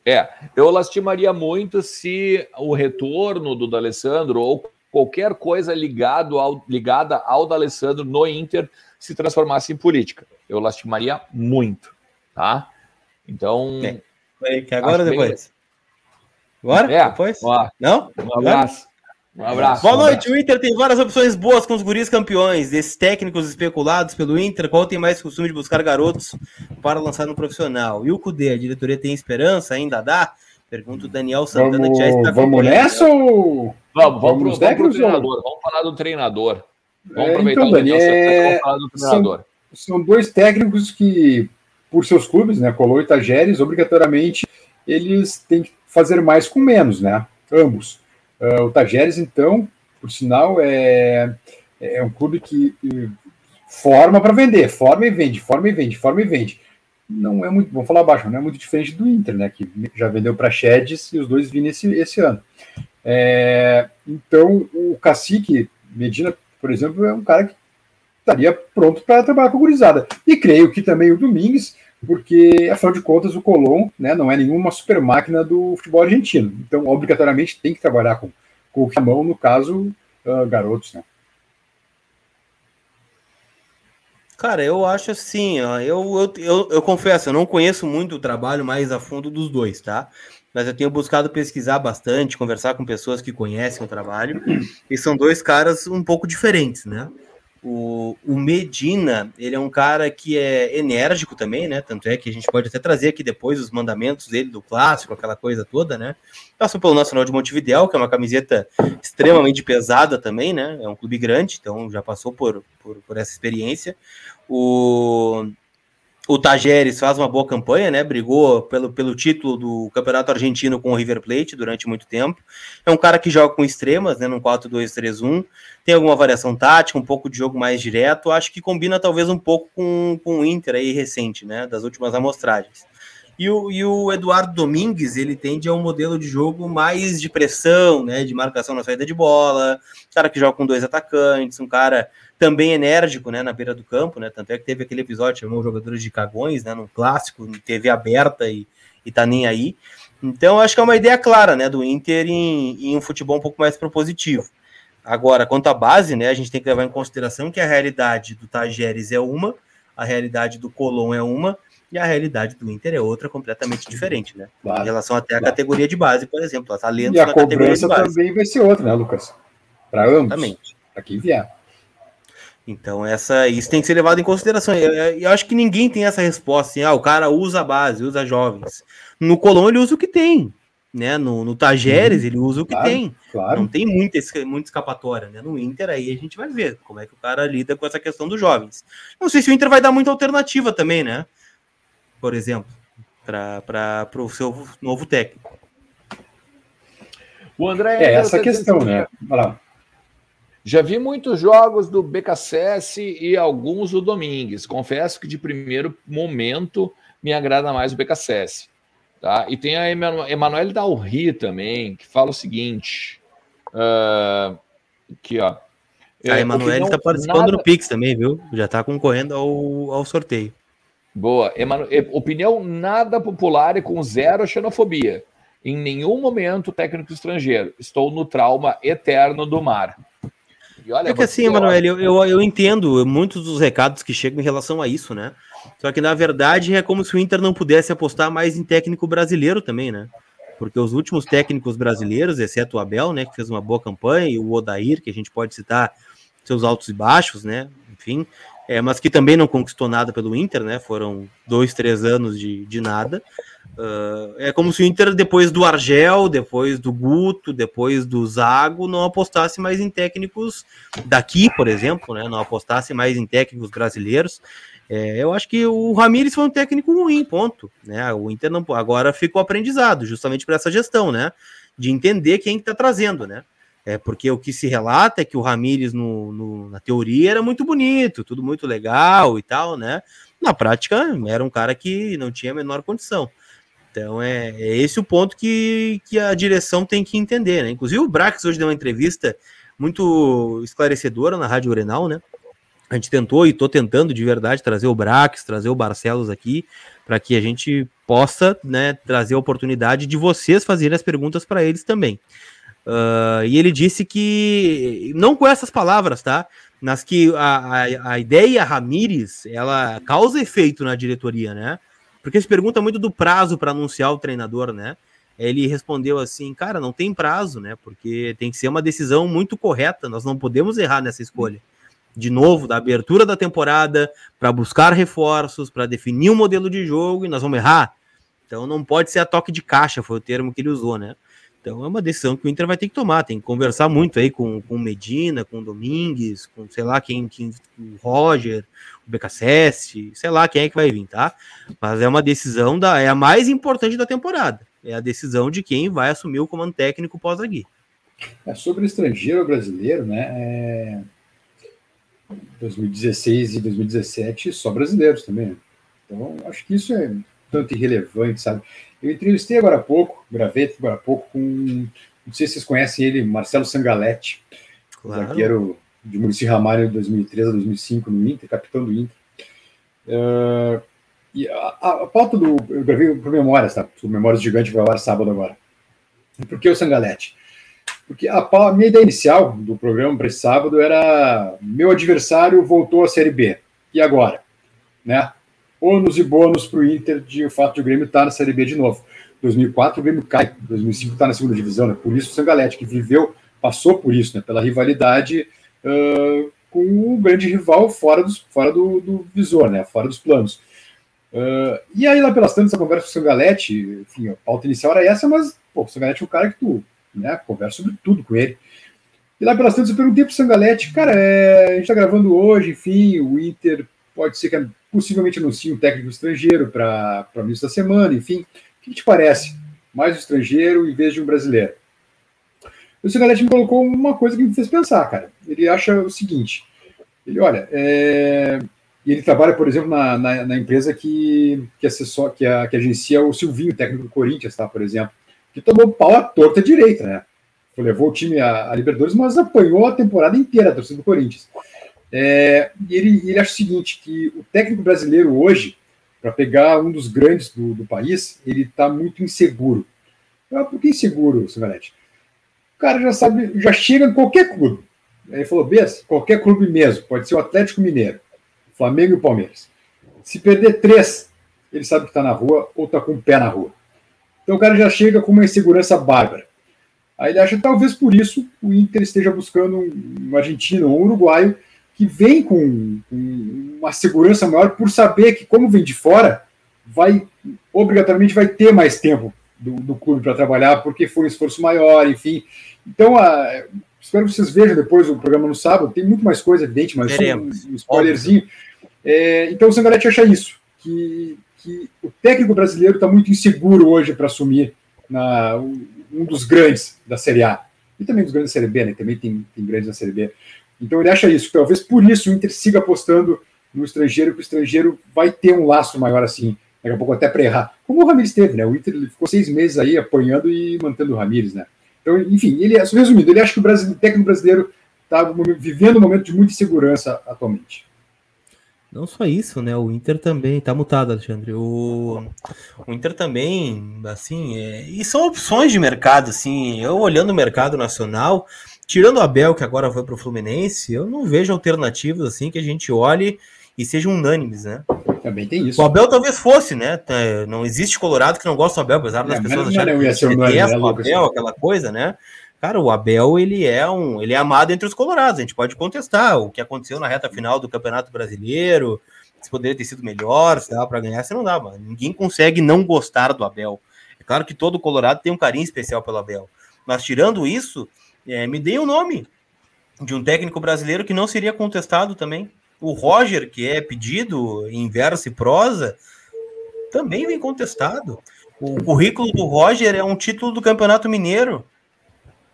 É, eu lastimaria muito se o retorno do D'Alessandro ou qualquer coisa ligado ao, ligada ao D'Alessandro no Inter se transformasse em política. Eu lastimaria muito, tá? Então... É. Que agora ou depois? Bem... Agora? É. Depois? Ó, Não? Um abraço. Um abraço. Boa noite. O Inter tem várias opções boas com os guris campeões. Desses técnicos especulados pelo Inter, qual tem mais costume de buscar garotos para lançar no profissional? E o Cudê, a diretoria tem esperança? Ainda dá? Pergunta o Daniel Santana. Vamos, que já está vamos nessa ou... Vamos, vamos, vamos, pro, vamos pro treinador. Vamos falar do treinador. Vamos é, aproveitar então, o Daniel Santana vamos falar do treinador. São, são, dois técnicos que, por seus clubes, né, Colô e Tajeres, obrigatoriamente, eles têm que fazer mais com menos, né? Ambos. Uh, o Tajeres, então, por sinal, é, é um clube que forma para vender, forma e vende, forma e vende, forma e vende. Não é muito, vamos falar baixo, não é muito diferente do Inter, né? Que já vendeu para Chedes e os dois vindo esse, esse ano. É, então, o Cacique Medina, por exemplo, é um cara que estaria pronto para trabalhar com a gurizada. E creio que também o Domingues, porque, afinal de contas, o Colom né, não é nenhuma super máquina do futebol argentino. Então, obrigatoriamente, tem que trabalhar com, com o Camão, no caso, uh, garotos. Né? Cara, eu acho assim, ó, eu, eu, eu, eu, confesso, eu não conheço muito o trabalho mais a fundo dos dois, tá? Mas eu tenho buscado pesquisar bastante, conversar com pessoas que conhecem o trabalho, e são dois caras um pouco diferentes, né? O, o, Medina, ele é um cara que é enérgico também, né? Tanto é que a gente pode até trazer aqui depois os mandamentos dele do clássico, aquela coisa toda, né? Passou pelo Nacional de Montevidéu, que é uma camiseta extremamente pesada também, né? É um clube grande, então já passou por, por, por essa experiência. O, o Tajeres faz uma boa campanha, né? Brigou pelo, pelo título do Campeonato Argentino com o River Plate durante muito tempo. É um cara que joga com extremas, né? Num 4-2-3-1. Tem alguma variação tática, um pouco de jogo mais direto. Acho que combina talvez um pouco com, com o Inter aí recente, né? Das últimas amostragens. E o, e o Eduardo Domingues, ele tende a um modelo de jogo mais de pressão, né? De marcação na saída de bola, cara que joga com dois atacantes, um cara também enérgico, né? Na beira do campo, né? Tanto é que teve aquele episódio, chamou jogadores de cagões, né? Num clássico, em TV aberta e, e tá nem aí. Então, acho que é uma ideia clara, né? Do Inter em, em um futebol um pouco mais propositivo. Agora, quanto à base, né? A gente tem que levar em consideração que a realidade do Tajeres é uma, a realidade do Colom é uma, e a realidade do Inter é outra completamente diferente, né? Claro, em relação até à claro. categoria de base, por exemplo, a talentos e a cobrança também vai ser outra, né, Lucas? Para ambos. Exatamente. Para quem vier. Então, essa, isso tem que ser levado em consideração. Eu, eu, acho que ninguém tem essa resposta assim, ah, o cara usa a base, usa jovens. No Colón ele usa o que tem, né? No, no Tajeres uhum. ele usa o que claro, tem. Claro. Não tem muita, muita escapatória, né? No Inter aí a gente vai ver como é que o cara lida com essa questão dos jovens. Não sei se o Inter vai dar muita alternativa também, né? por exemplo, para o seu novo técnico. O André. É essa questão, né? Já vi muitos jogos do BKSS e alguns do Domingues. Confesso que de primeiro momento me agrada mais o BKSS. Tá? E tem a Emanuele Dalri também, que fala o seguinte. Uh, aqui, ó. A Emanuele está participando nada... no Pix também, viu? Já está concorrendo ao, ao sorteio. Boa. Emanu... Opinião nada popular e com zero xenofobia. Em nenhum momento técnico estrangeiro. Estou no trauma eterno do mar. E olha, é que assim, Emanuel, eu, eu, eu, entendo muitos dos recados que chegam em relação a isso, né? Só que na verdade é como se o Inter não pudesse apostar mais em técnico brasileiro também, né? Porque os últimos técnicos brasileiros, exceto o Abel, né, que fez uma boa campanha, e o Odair, que a gente pode citar seus altos e baixos, né? Enfim, é, mas que também não conquistou nada pelo Inter, né? Foram dois, três anos de, de nada. Uh, é como se o Inter, depois do Argel, depois do Guto, depois do Zago, não apostasse mais em técnicos daqui, por exemplo, né? Não apostasse mais em técnicos brasileiros. É, eu acho que o Ramires foi um técnico ruim, ponto. Né? O Inter não agora ficou aprendizado, justamente por essa gestão, né? De entender quem está trazendo, né? É porque o que se relata é que o Ramires, no, no, na teoria, era muito bonito, tudo muito legal e tal, né? Na prática, era um cara que não tinha a menor condição. Então, é, é esse o ponto que, que a direção tem que entender, né? Inclusive, o Brax hoje deu uma entrevista muito esclarecedora na Rádio Grenal, né? A gente tentou e estou tentando de verdade trazer o Brax, trazer o Barcelos aqui, para que a gente possa né, trazer a oportunidade de vocês fazerem as perguntas para eles também. Uh, e ele disse que, não com essas palavras, tá? Mas que a, a, a ideia Ramires, ela causa efeito na diretoria, né? Porque se pergunta muito do prazo para anunciar o treinador, né? Ele respondeu assim, cara, não tem prazo, né? Porque tem que ser uma decisão muito correta, nós não podemos errar nessa escolha. De novo, da abertura da temporada, para buscar reforços, para definir um modelo de jogo, e nós vamos errar. Então não pode ser a toque de caixa, foi o termo que ele usou, né? Então é uma decisão que o Inter vai ter que tomar, tem que conversar muito aí com, o Medina, com o Domingues, com sei lá quem, quem o Roger, o BKSS, sei lá quem é que vai vir, tá? Mas é uma decisão da é a mais importante da temporada. É a decisão de quem vai assumir o comando técnico pós-Agui. É sobre estrangeiro brasileiro, né? É... 2016 e 2017 só brasileiros também. Né? Então acho que isso é tanto irrelevante, sabe? Eu entrevistei agora há pouco, gravei agora há pouco, com. Não sei se vocês conhecem ele, Marcelo Sangaletti, claro. zagueiro de Murici Ramalho de 2003 a 2005 no Inter, capitão do Inter. Uh, e a, a, a, pauta do. Eu gravei por Memórias, tá? O Memórias Gigante vai lá sábado agora. por que o Sangaletti? Porque a, a minha ideia inicial do programa para esse sábado era: meu adversário voltou à Série B. E agora? Né? Ônus e bônus para o Inter de o fato de o Grêmio estar tá na Série B de novo. 2004 o Grêmio cai, 2005 está na segunda divisão, né? Por isso o Sangalete, que viveu, passou por isso, né? Pela rivalidade uh, com o grande rival fora, dos, fora do, do visor, né? Fora dos planos. Uh, e aí, lá pelas tantas, essa conversa com o Sangalete, enfim, a pauta inicial era essa, mas pô, o Sangalete é um cara que tu né, conversa sobre tudo com ele. E lá pelas tantas eu perguntei pro Sangalete, cara, é, a gente tá gravando hoje, enfim, o Inter pode ser que possivelmente anuncie um técnico estrangeiro para o início da semana, enfim. O que te parece? Mais um estrangeiro em vez de um brasileiro? O Cigalete me colocou uma coisa que me fez pensar, cara. Ele acha o seguinte: ele, olha, é, ele trabalha, por exemplo, na, na, na empresa que, que, assessor, que, a, que agencia o Silvinho, técnico do Corinthians, tá, por exemplo, que tomou pau à torta direita, né? Levou o time a, a Libertadores, mas apanhou a temporada inteira a torcida do Corinthians. É, ele, ele acha o seguinte, que o técnico brasileiro hoje, para pegar um dos grandes do, do país, ele está muito inseguro. Ah, por que inseguro, Silvanete? O cara já sabe, já chega em qualquer clube. Ele falou, Bess, qualquer clube mesmo, pode ser o Atlético Mineiro, Flamengo e Palmeiras. Se perder três, ele sabe que está na rua ou está com o pé na rua. Então o cara já chega com uma insegurança bárbara. Aí ele acha talvez por isso o Inter esteja buscando um argentino ou um uruguaio que vem com, com uma segurança maior por saber que, como vem de fora, vai obrigatoriamente vai ter mais tempo do, do clube para trabalhar, porque foi um esforço maior, enfim. Então, a, espero que vocês vejam depois o programa no sábado, tem muito mais coisa, evidente, mas um, um spoilerzinho. É, então, o Sangarete acha isso, que, que o técnico brasileiro está muito inseguro hoje para assumir na, um dos grandes da Série A. E também dos grandes da Série B, né? Também tem, tem grandes da Série B. Então ele acha isso. Talvez por isso o Inter siga apostando no estrangeiro, que o estrangeiro vai ter um laço maior assim, daqui a pouco até para errar. Como o Ramires teve, né? O Inter ficou seis meses aí apanhando e mantendo o Ramires, né? Então, enfim, ele, resumindo, ele acha que o, o técnico brasileiro está vivendo um momento de muita insegurança atualmente. Não só isso, né? O Inter também tá mutado, Alexandre. O, o Inter também, assim, é... e são opções de mercado, assim. Eu olhando o mercado nacional, tirando o Abel, que agora foi para o Fluminense, eu não vejo alternativas assim que a gente olhe e sejam unânimes, né? Também tem isso. O Abel talvez fosse, né? É, não existe Colorado que não gosta do Abel, apesar das é, pessoas acharem que unânime, né, o Abel, aquela coisa, né? Cara, o Abel ele é um, ele é amado entre os colorados. A gente pode contestar o que aconteceu na reta final do Campeonato Brasileiro, se poderia ter sido melhor, se dava para ganhar, se não dava. Ninguém consegue não gostar do Abel. É claro que todo colorado tem um carinho especial pelo Abel, mas tirando isso, é, me o um nome de um técnico brasileiro que não seria contestado também. O Roger, que é pedido em verso e prosa, também vem contestado. O currículo do Roger é um título do Campeonato Mineiro,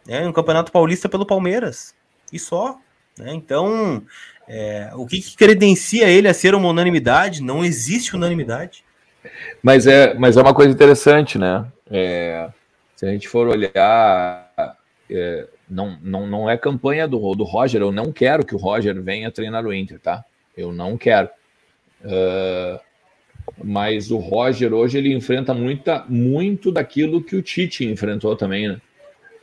né, um Campeonato Paulista pelo Palmeiras, e só. Né? Então, é, o que, que, credencia ele a ser uma unanimidade? Não existe unanimidade. Mas é, mas é uma coisa interessante, né? É, se a gente for olhar é, não, não, não é campanha do, do Roger, eu não quero que o Roger venha treinar o Inter, tá? Eu não quero. Uh, mas o Roger hoje ele enfrenta muita, muito daquilo que o Tite enfrentou também, né?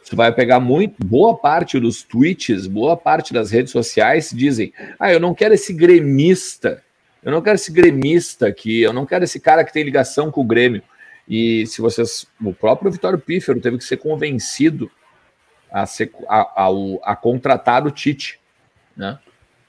Você vai pegar muito, boa parte dos tweets, boa parte das redes sociais dizem: ah, eu não quero esse gremista, eu não quero esse gremista aqui, eu não quero esse cara que tem ligação com o Grêmio. E se vocês, o próprio Vitório Pífero teve que ser convencido a, a, a, contratar o Tite. Né?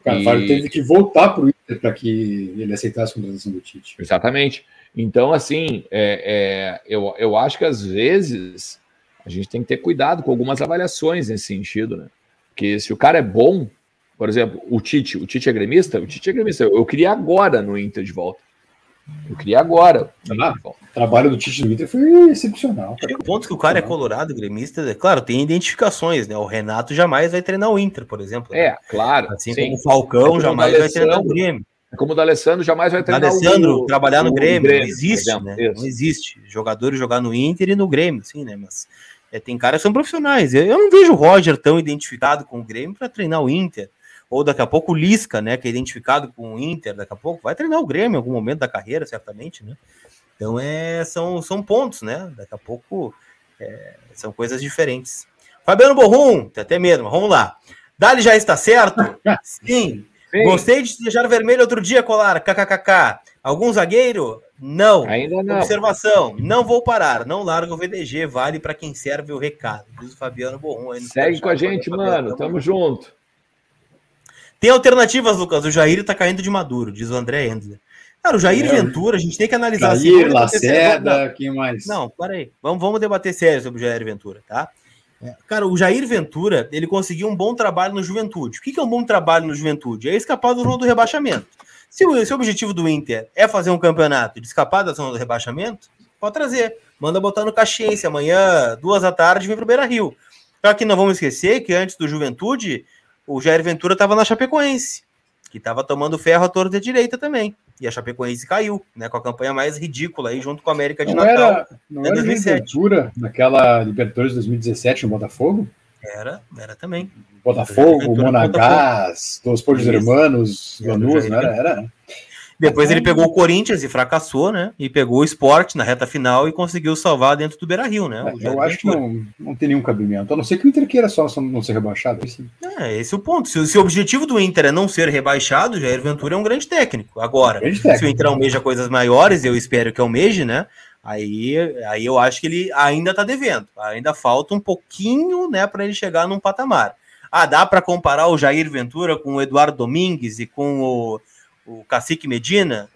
O Carvalho e... teve que voltar para o Inter para que ele aceitasse a contratação do Tite. Exatamente. Então, assim, é, é, eu, eu acho que às vezes a gente tem que ter cuidado com algumas avaliações nesse sentido, né? Porque se o cara é bom, por exemplo, o Tite, o Tite é gremista? O Tite é gremista. Eu, eu queria agora no Inter de volta. Eu queria agora. Ah, o trabalho do Tite no Inter foi excepcional. O ponto que o cara é colorado, gremista, é claro, tem identificações, né? O Renato jamais vai treinar o Inter, por exemplo. Né? É, claro. Assim sim. como o Falcão jamais vai treinar o Grêmio. Como o D'Alessandro jamais vai treinar o D'Alessandro trabalhar no Grêmio, Grêmio, não existe, né? Isso. Não existe. Jogadores jogar no Inter e no Grêmio, sim, né? Mas é, tem caras que são profissionais. Eu, eu não vejo o Roger tão identificado com o Grêmio para treinar o Inter ou daqui a pouco o Lisca, né, que é identificado com o Inter, daqui a pouco vai treinar o Grêmio em algum momento da carreira, certamente, né? Então é, são, são pontos, né? Daqui a pouco é, são coisas diferentes. Fabiano Borrum, tem até medo, mas vamos lá. Dali já está certo? *laughs* Sim. Sim. Gostei de deixar vermelho outro dia, colar. KKKK. Algum zagueiro? Não. Ainda não. Observação: não vou parar. Não larga o VDG. Vale para quem serve o recado. Diz o Fabiano Borrum. Segue com a gente, mano. Tamo junto. Tem alternativas, Lucas. O Jair tá caindo de maduro, diz o André Endler. Cara, o Jair é, Ventura, a gente tem que analisar Jair, assim. Lacerda, quem mais? Não, para aí. Vamos, vamos debater sério sobre o Jair Ventura, tá? É, cara, o Jair Ventura, ele conseguiu um bom trabalho no Juventude. O que é um bom trabalho no Juventude? É escapar do zona do rebaixamento. Se o, se o objetivo do Inter é fazer um campeonato de escapar da zona do rebaixamento, pode trazer. Manda botar no Caxiense amanhã, duas da tarde, vem pro Beira Rio. Só que não vamos esquecer que antes do Juventude, o Jair Ventura estava na Chapecoense, que estava tomando ferro à torta direita também. E a Chapecoense caiu, né? Com a campanha mais ridícula aí, junto com a América de não Natal. Era, não era 2007. naquela Libertadores 2017 no Botafogo? Era, era também. Botafogo, Monagás, Dos Portos Hermanos, Lanús, não era? Era, né? Depois ele pegou o Corinthians e fracassou, né? E pegou o esporte na reta final e conseguiu salvar dentro do Beira Rio, né? É, eu acho que não, não tem nenhum cabimento. A não ser que o Inter queira só não ser rebaixado. Assim. É, esse é o ponto. Se, se, o objetivo do Inter é não ser rebaixado, Jair Ventura é um grande técnico. Agora, grande técnico. se o Inter almeja coisas maiores, eu espero que almeje, né? Aí, aí eu acho que ele ainda tá devendo. Ainda falta um pouquinho, né, para ele chegar num patamar. Ah, dá para comparar o Jair Ventura com o Eduardo Domingues e com o o Cacique Medina,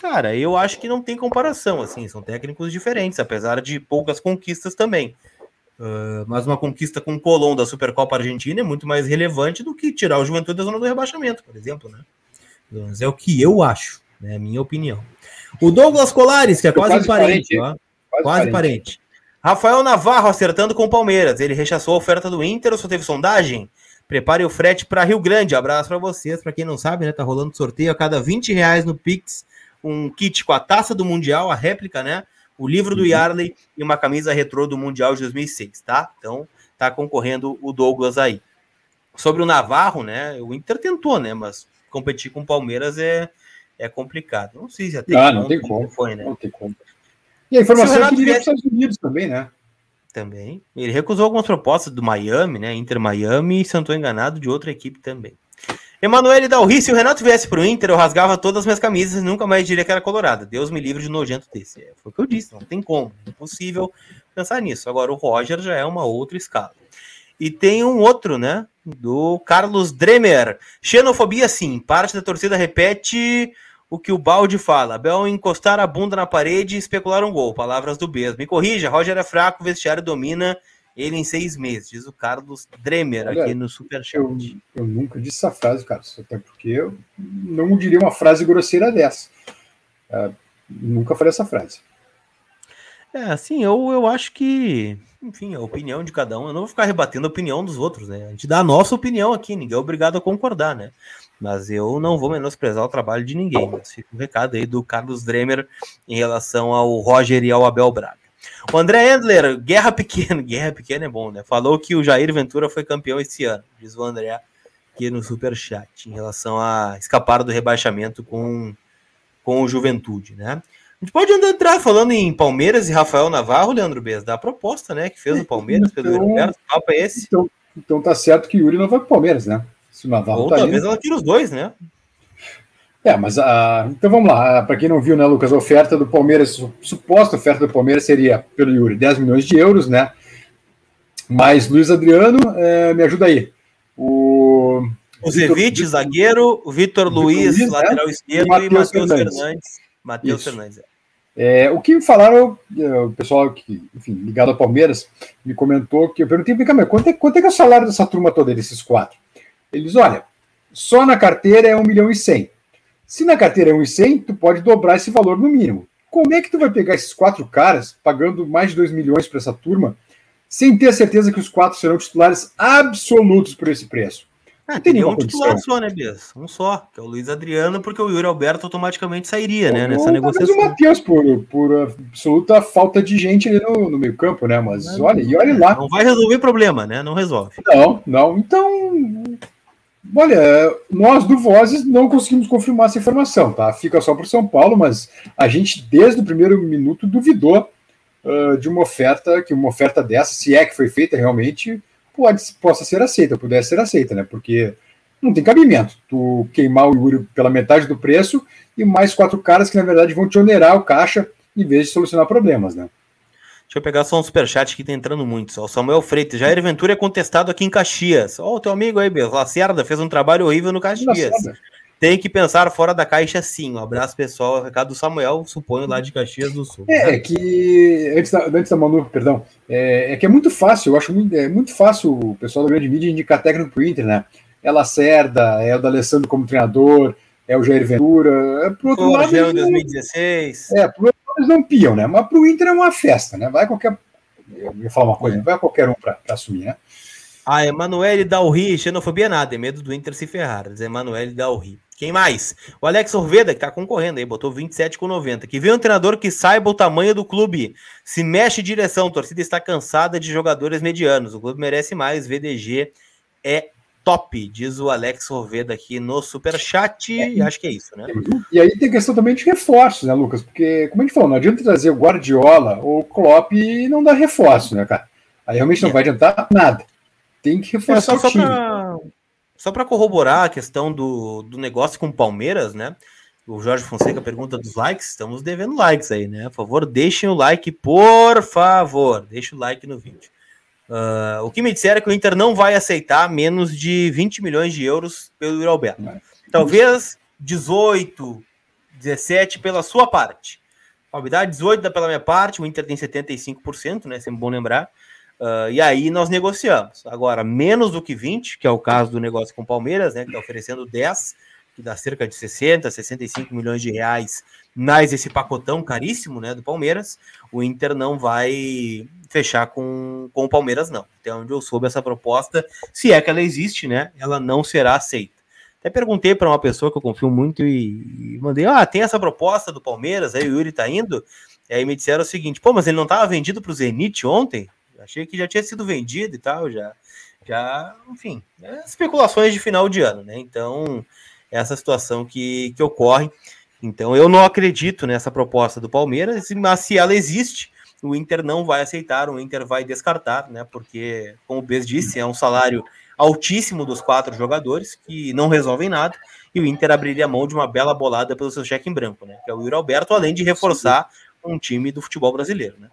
cara, eu acho que não tem comparação, assim, são técnicos diferentes, apesar de poucas conquistas também. Uh, mas uma conquista com o Colón da Supercopa Argentina é muito mais relevante do que tirar o Juventude da zona do rebaixamento, por exemplo, né? Mas é o que eu acho, né? É minha opinião. O Douglas Colares, que é quase, quase parente, parente, quase, quase parente. parente. Rafael Navarro acertando com o Palmeiras. Ele rechaçou a oferta do Inter ou só teve sondagem? Prepare o frete para Rio Grande. Abraço para vocês. Para quem não sabe, né, tá rolando sorteio a cada 20 reais no Pix, um kit com a taça do Mundial, a réplica, né? O livro do uhum. Yarley e uma camisa retrô do Mundial de 2006, tá? Então, tá concorrendo o Douglas aí. Sobre o Navarro, né? O Inter tentou, né? Mas competir com o Palmeiras é, é complicado. Não sei se até ah, não tem como. Foi, né? Não tem como. E a informação é que ele iria para os Estados Unidos também, né? Também. Ele recusou algumas propostas do Miami, né? Inter Miami, e estou enganado, de outra equipe também. Emanuele Dalri, se o Renato viesse para o Inter, eu rasgava todas as minhas camisas e nunca mais diria que era colorada. Deus me livre de nojento desse. É, foi o que eu disse, não tem como. É impossível pensar nisso. Agora, o Roger já é uma outra escala. E tem um outro, né? Do Carlos Dremer. Xenofobia, sim. Parte da torcida repete o que o Balde fala. Abel encostar a bunda na parede e especular um gol. Palavras do Bez. Me corrija, Roger é fraco, o vestiário domina ele em seis meses, diz o Carlos Dremer Olha, aqui no Superchat. Eu, eu nunca disse essa frase, Carlos, até porque eu não diria uma frase grosseira dessa. Uh, nunca falei essa frase. É, assim, eu, eu acho que, enfim, a opinião de cada um, eu não vou ficar rebatendo a opinião dos outros, né? A gente dá a nossa opinião aqui, ninguém é obrigado a concordar, né? Mas eu não vou menosprezar o trabalho de ninguém. Mas fica o um recado aí do Carlos Dremer em relação ao Roger e ao Abel Braga. O André Endler, guerra pequena, *laughs* guerra pequena é bom, né? Falou que o Jair Ventura foi campeão esse ano, diz o André aqui no Superchat, em relação a escapar do rebaixamento com, com o Juventude, né? A gente pode entrar falando em Palmeiras e Rafael Navarro, Leandro Bez, da proposta, né? Que fez o Palmeiras, então, pelo Roberto, o papo é esse. Então, então tá certo que o Yuri não vai pro Palmeiras, né? Se o Navarro Ou tá talvez ela tire os dois, né? É, mas uh, então vamos lá. Para quem não viu, né, Lucas, a oferta do Palmeiras, suposta oferta do Palmeiras seria pelo Yuri 10 milhões de euros, né? Mas Luiz Adriano, é, me ajuda aí. O. O zagueiro, o Vitor Luiz, Luiz, lateral né? esquerdo, e Matheus Fernandes. Fernandes. Matheus Fernandes. É. o que me falaram, é, o pessoal que, enfim, ligado ao Palmeiras, me comentou que eu perguntei, mas quanto é, quanto é que é o salário dessa turma toda, desses quatro? Eles, olha, só na carteira é 1 milhão e 100. Se na carteira é 1 e 100, tu pode dobrar esse valor no mínimo. Como é que tu vai pegar esses quatro caras, pagando mais de 2 milhões para essa turma, sem ter a certeza que os quatro serão titulares absolutos por esse preço? Ah, tem um titular só, né, Bias? Um só, que é o Luiz Adriano, porque o Yuri Alberto automaticamente sairia, né, nessa negociação. Mas o Matheus, por, por absoluta falta de gente ali no, no meio campo, né, mas não, olha, e olha lá. Não vai resolver problema, né, não resolve. Não, não, então Olha, nós do Vozes não conseguimos confirmar essa informação, tá? Fica só para São Paulo, mas a gente, desde o primeiro minuto, duvidou uh, de uma oferta, que uma oferta dessa, se é que foi feita realmente, pode, possa ser aceita, pudesse ser aceita, né? Porque não tem cabimento tu queimar o Yuri pela metade do preço e mais quatro caras que, na verdade, vão te onerar o caixa em vez de solucionar problemas, né? Deixa eu pegar só um superchat que tá entrando muito. O Samuel Freitas, Jair Ventura é contestado aqui em Caxias. Ó, oh, o teu amigo aí, Bel, Lacerda, fez um trabalho horrível no Caxias. Tem que pensar fora da caixa sim. Um abraço, pessoal. Recado do Samuel, suponho, lá de Caxias do Sul. É, é que. Antes da, antes da Manu, perdão. É, é, que é muito fácil, eu acho muito, é muito fácil o pessoal da grande mídia indicar técnico pro Inter, né? É Lacerda, é o D'Alessandro como treinador, é o Jair Ventura. É, pro outro lado. Em 2016. É, pro eles não piam, né? Mas para o Inter é uma festa, né? Vai qualquer. Eu ia falar uma coisa, vai qualquer um para assumir, né? A Emanuele Dalri, xenofobia nada, é medo do Inter se ferrar. Diz Emanuele Dalri. Quem mais? O Alex Orveda, que tá concorrendo aí, botou 27,90. Que vê um treinador que saiba o tamanho do clube. Se mexe direção, a torcida está cansada de jogadores medianos. O clube merece mais. VDG é top, diz o Alex Orveda aqui no superchat. É, acho que é isso, né? E aí tem questão também de reforços, né, Lucas? Porque, como a gente falou, não adianta trazer o Guardiola ou o Klopp e não dar reforço, né, cara? Aí realmente não é. vai adiantar nada. Tem que reforçar é, só, o time. Só para corroborar a questão do, do negócio com o Palmeiras, né? O Jorge Fonseca pergunta dos likes. Estamos devendo likes aí, né? Por favor, deixem o like, por favor. Deixa o like no vídeo. Uh, o que me disseram é que o Inter não vai aceitar menos de 20 milhões de euros pelo Yuri Alberto. Talvez 18, 17 pela sua parte. Palmidade 18 dá pela minha parte, o Inter tem 75%, né? Sempre bom lembrar. Uh, e aí nós negociamos. Agora, menos do que 20, que é o caso do negócio com o Palmeiras, né? Que está oferecendo 10, que dá cerca de 60, 65 milhões de reais, mais esse pacotão caríssimo, né? Do Palmeiras, o Inter não vai fechar com, com o Palmeiras, não. Até onde eu soube essa proposta, se é que ela existe, né? Ela não será aceita. Até perguntei para uma pessoa que eu confio muito e, e, mandei: Ah, tem essa proposta do Palmeiras, aí o Yuri tá indo. E aí me disseram o seguinte: pô, mas ele não estava vendido para o Zenit ontem? Achei que já tinha sido vendido e tal, já. Já, enfim, é especulações de final de ano, né? Então, essa situação que, que ocorre. Então, eu não acredito nessa proposta do Palmeiras, mas se ela existe, o Inter não vai aceitar, o Inter vai descartar, né? Porque, como o Bez disse, é um salário altíssimo dos quatro jogadores que não resolvem nada, e o Inter abriria mão de uma bela bolada pelo seu cheque em branco, né? Que é o Yuri Alberto, além de reforçar um time do futebol brasileiro, né?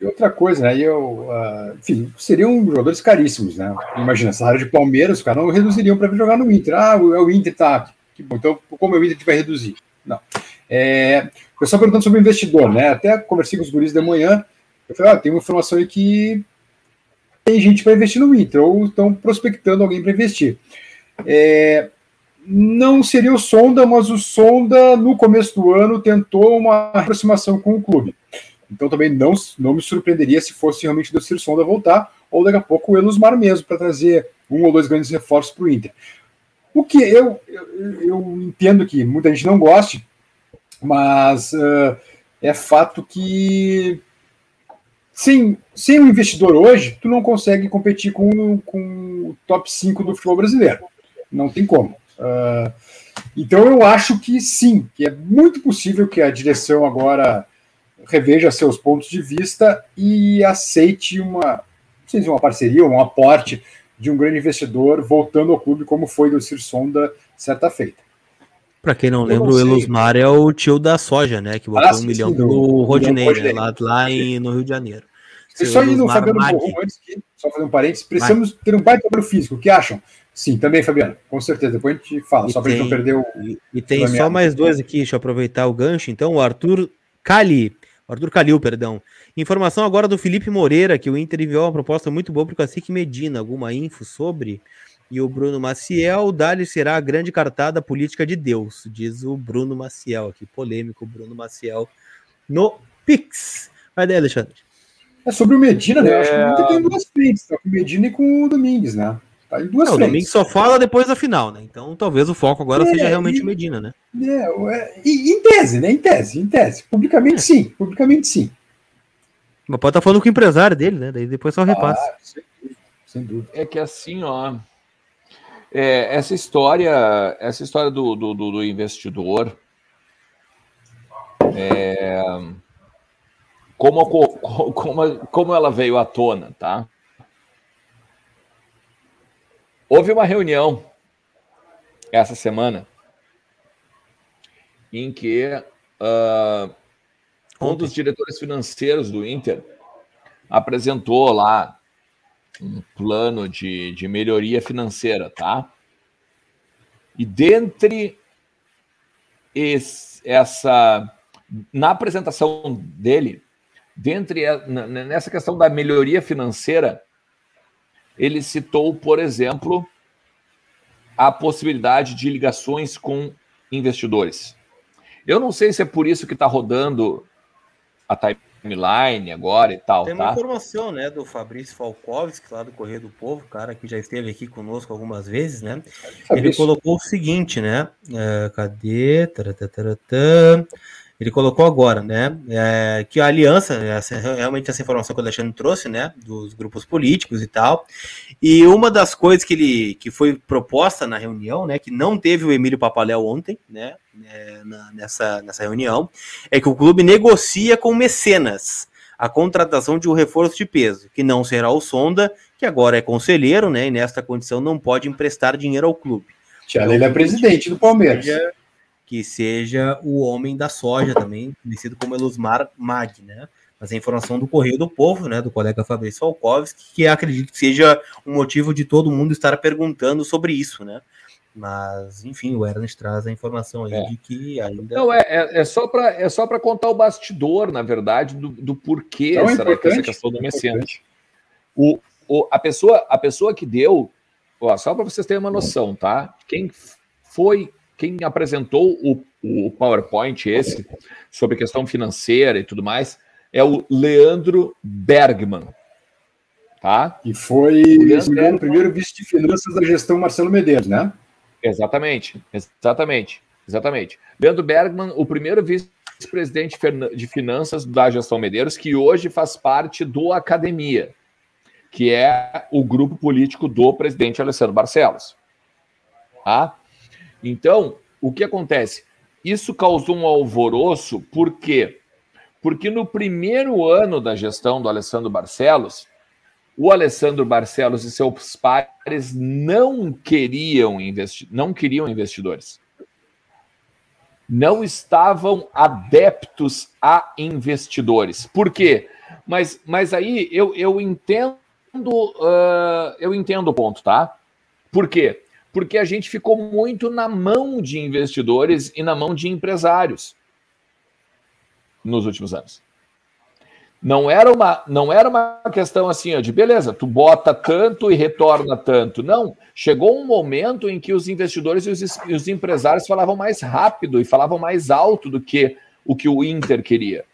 E outra coisa, né? Eu, uh, enfim, seriam jogadores caríssimos, né? Imagina, salário de Palmeiras, os caras não reduziriam para jogar no Inter. Ah, o, o Inter tá. Que bom, então como é o Inter vai reduzir? Não. É, o pessoal perguntando sobre o investidor, né? Até conversei com os guris de manhã. Eu falei, ah, tem uma informação aí que tem gente para investir no Inter, ou estão prospectando alguém para investir. É, não seria o Sonda, mas o Sonda, no começo do ano, tentou uma aproximação com o clube. Então também não, não me surpreenderia se fosse realmente o Ciro Sonda voltar, ou daqui a pouco o Elusmar mesmo, para trazer um ou dois grandes reforços para o Inter. O que eu, eu, eu, entendo que muita gente não goste, mas uh, é fato que sem, sem um investidor hoje, tu não consegue competir com, com o top 5 do futebol brasileiro. Não tem como. Uh, então eu acho que sim, que é muito possível que a direção agora reveja seus pontos de vista e aceite uma, não sei se uma parceria ou um aporte de um grande investidor voltando ao clube, como foi do Cir Sonda certa feita. Para quem não lembra, não o Elusmar é o tio da soja, né? Que botou ah, um milhão pelo Rodinei, né, lá, lá em, no Rio de Janeiro. E só indo no Fabiano Borrom, antes que, só fazer um parênteses, precisamos ter um baita para o físico. O que acham? Sim, também, Fabiano, com certeza. Depois a gente fala, e só para a gente não perder o. E, e tem só mais dois aqui, deixa eu aproveitar o gancho. Então, o Arthur Cali Arthur Calil, perdão. Informação agora do Felipe Moreira, que o Inter enviou uma proposta muito boa para o Cacique Medina. Alguma info sobre? E o Bruno Maciel, Dali será a grande cartada política de Deus, diz o Bruno Maciel aqui, polêmico Bruno Maciel no Pix. Vai daí, Alexandre. É sobre o Medina, né? É... Acho que o Inter tem duas frentes, tá? com o Medina e com o Domingues, né? Tá em duas Não, frentes. O Domingues só fala depois da final, né? Então talvez o foco agora é, seja realmente o Medina, né? É, é, em tese, né? Em tese, em tese. Publicamente é. sim, publicamente sim. Mas pode estar tá falando com o empresário dele, né? Daí depois só repassa. Ah, sem, dúvida, sem dúvida. É que assim, ó. É, essa história, essa história do, do, do investidor, é, como, *laughs* como, como ela veio à tona, tá? Houve uma reunião essa semana em que uh, um dos diretores financeiros do Inter apresentou lá um plano de, de melhoria financeira, tá? E dentre esse, essa na apresentação dele, dentre nessa questão da melhoria financeira, ele citou, por exemplo, a possibilidade de ligações com investidores. Eu não sei se é por isso que está rodando a timeline agora e tal. Tem uma tá? informação, né, do Fabrício Falkovski, lá do Correio do Povo, cara que já esteve aqui conosco algumas vezes, né? Ele colocou o seguinte, né? É, cadê? Ele colocou agora, né, é, que a aliança, essa, realmente essa informação que o Alexandre trouxe, né, dos grupos políticos e tal, e uma das coisas que ele que foi proposta na reunião, né, que não teve o Emílio Papaléu ontem, né, é, na, nessa, nessa reunião, é que o clube negocia com mecenas a contratação de um reforço de peso, que não será o Sonda, que agora é conselheiro, né, e nesta condição não pode emprestar dinheiro ao clube. Tiago, ele é presidente do Palmeiras que seja o homem da soja também, conhecido como Elusmar Mag, né? Mas a informação do Correio do Povo, né, do colega Fabrício Falkovski, que acredito que seja um motivo de todo mundo estar perguntando sobre isso, né? Mas, enfim, o Ernest traz a informação aí é. de que ainda. Não, é, é, é só para é só contar o bastidor, na verdade, do, do porquê então, será que essa questão do mecenas. O, o, a, pessoa, a pessoa que deu, ó, só para vocês terem uma noção, tá? Quem foi quem apresentou o, o PowerPoint esse sobre questão financeira e tudo mais é o Leandro Bergman. Tá? E foi o, o primeiro vice de finanças da gestão Marcelo Medeiros, né? Exatamente, exatamente, exatamente. Leandro Bergman, o primeiro vice-presidente de finanças da gestão Medeiros, que hoje faz parte do Academia, que é o grupo político do presidente Alessandro Barcelos. Tá? Então, o que acontece? Isso causou um alvoroço, por quê? Porque no primeiro ano da gestão do Alessandro Barcelos, o Alessandro Barcelos e seus pares não queriam investir, não queriam investidores. Não estavam adeptos a investidores. Por quê? Mas, mas aí eu, eu entendo uh, eu entendo o ponto, tá? Por quê? Porque a gente ficou muito na mão de investidores e na mão de empresários nos últimos anos. Não era uma, não era uma questão assim, ó, de beleza, tu bota tanto e retorna tanto. Não. Chegou um momento em que os investidores e os, e os empresários falavam mais rápido e falavam mais alto do que o que o Inter queria.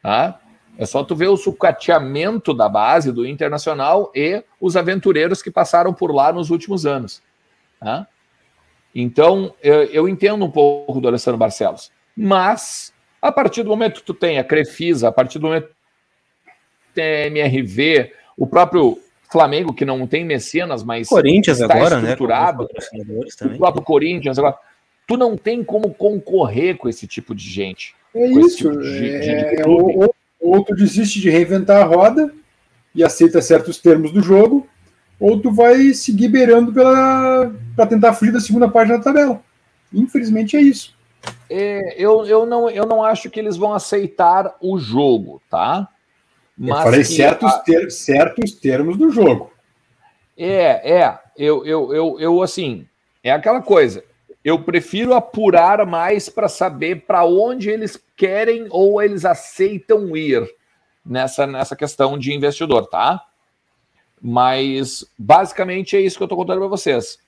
Tá? É só tu ver o sucateamento da base do Internacional e os aventureiros que passaram por lá nos últimos anos. Tá? Então, eu, eu, entendo um pouco do Alessandro Barcelos. Mas, a partir do momento que tu tem a Crefisa, a partir do momento que tem MRV, o próprio Flamengo, que não tem mecenas, mas Corinthians está agora, né, estruturado, né? o próprio Corinthians agora, tu não tem como concorrer com esse tipo de gente. É isso. Tipo de, é, de, de ou, ou tu desiste de reinventar a roda e aceita certos termos do jogo, ou tu vai seguir beirando para tentar fugir da segunda parte da tabela. Infelizmente é isso. É, eu, eu, não, eu não acho que eles vão aceitar o jogo, tá? Mas eu falei certos, ter, certos termos do jogo. É, é. Eu, eu, eu, eu, assim, é aquela coisa. Eu prefiro apurar mais para saber para onde eles querem ou eles aceitam ir nessa, nessa questão de investidor, tá? Mas basicamente é isso que eu estou contando para vocês.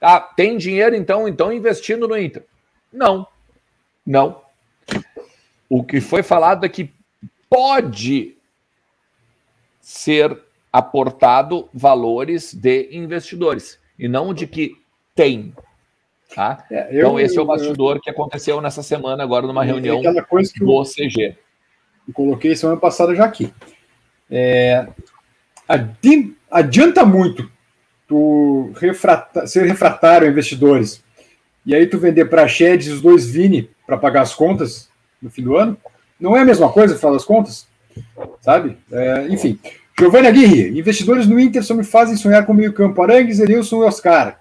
Ah, tem dinheiro então, então investindo no Inter? Não, não. O que foi falado é que pode ser aportado valores de investidores e não de que tem. Tá? É, eu, então, esse é o bastidor eu, que aconteceu nessa semana, agora, numa é reunião do CG. Eu coloquei semana passada já aqui. É, adianta muito tu refrata, ser refratário a investidores e aí tu vender para a Shed os dois Vini para pagar as contas no fim do ano, não é a mesma coisa, no final das contas? Sabe? É, enfim. Giovanni Aguirre, investidores no Inter só me fazem sonhar com o meio campo. Arangues, Erilson e Oscar.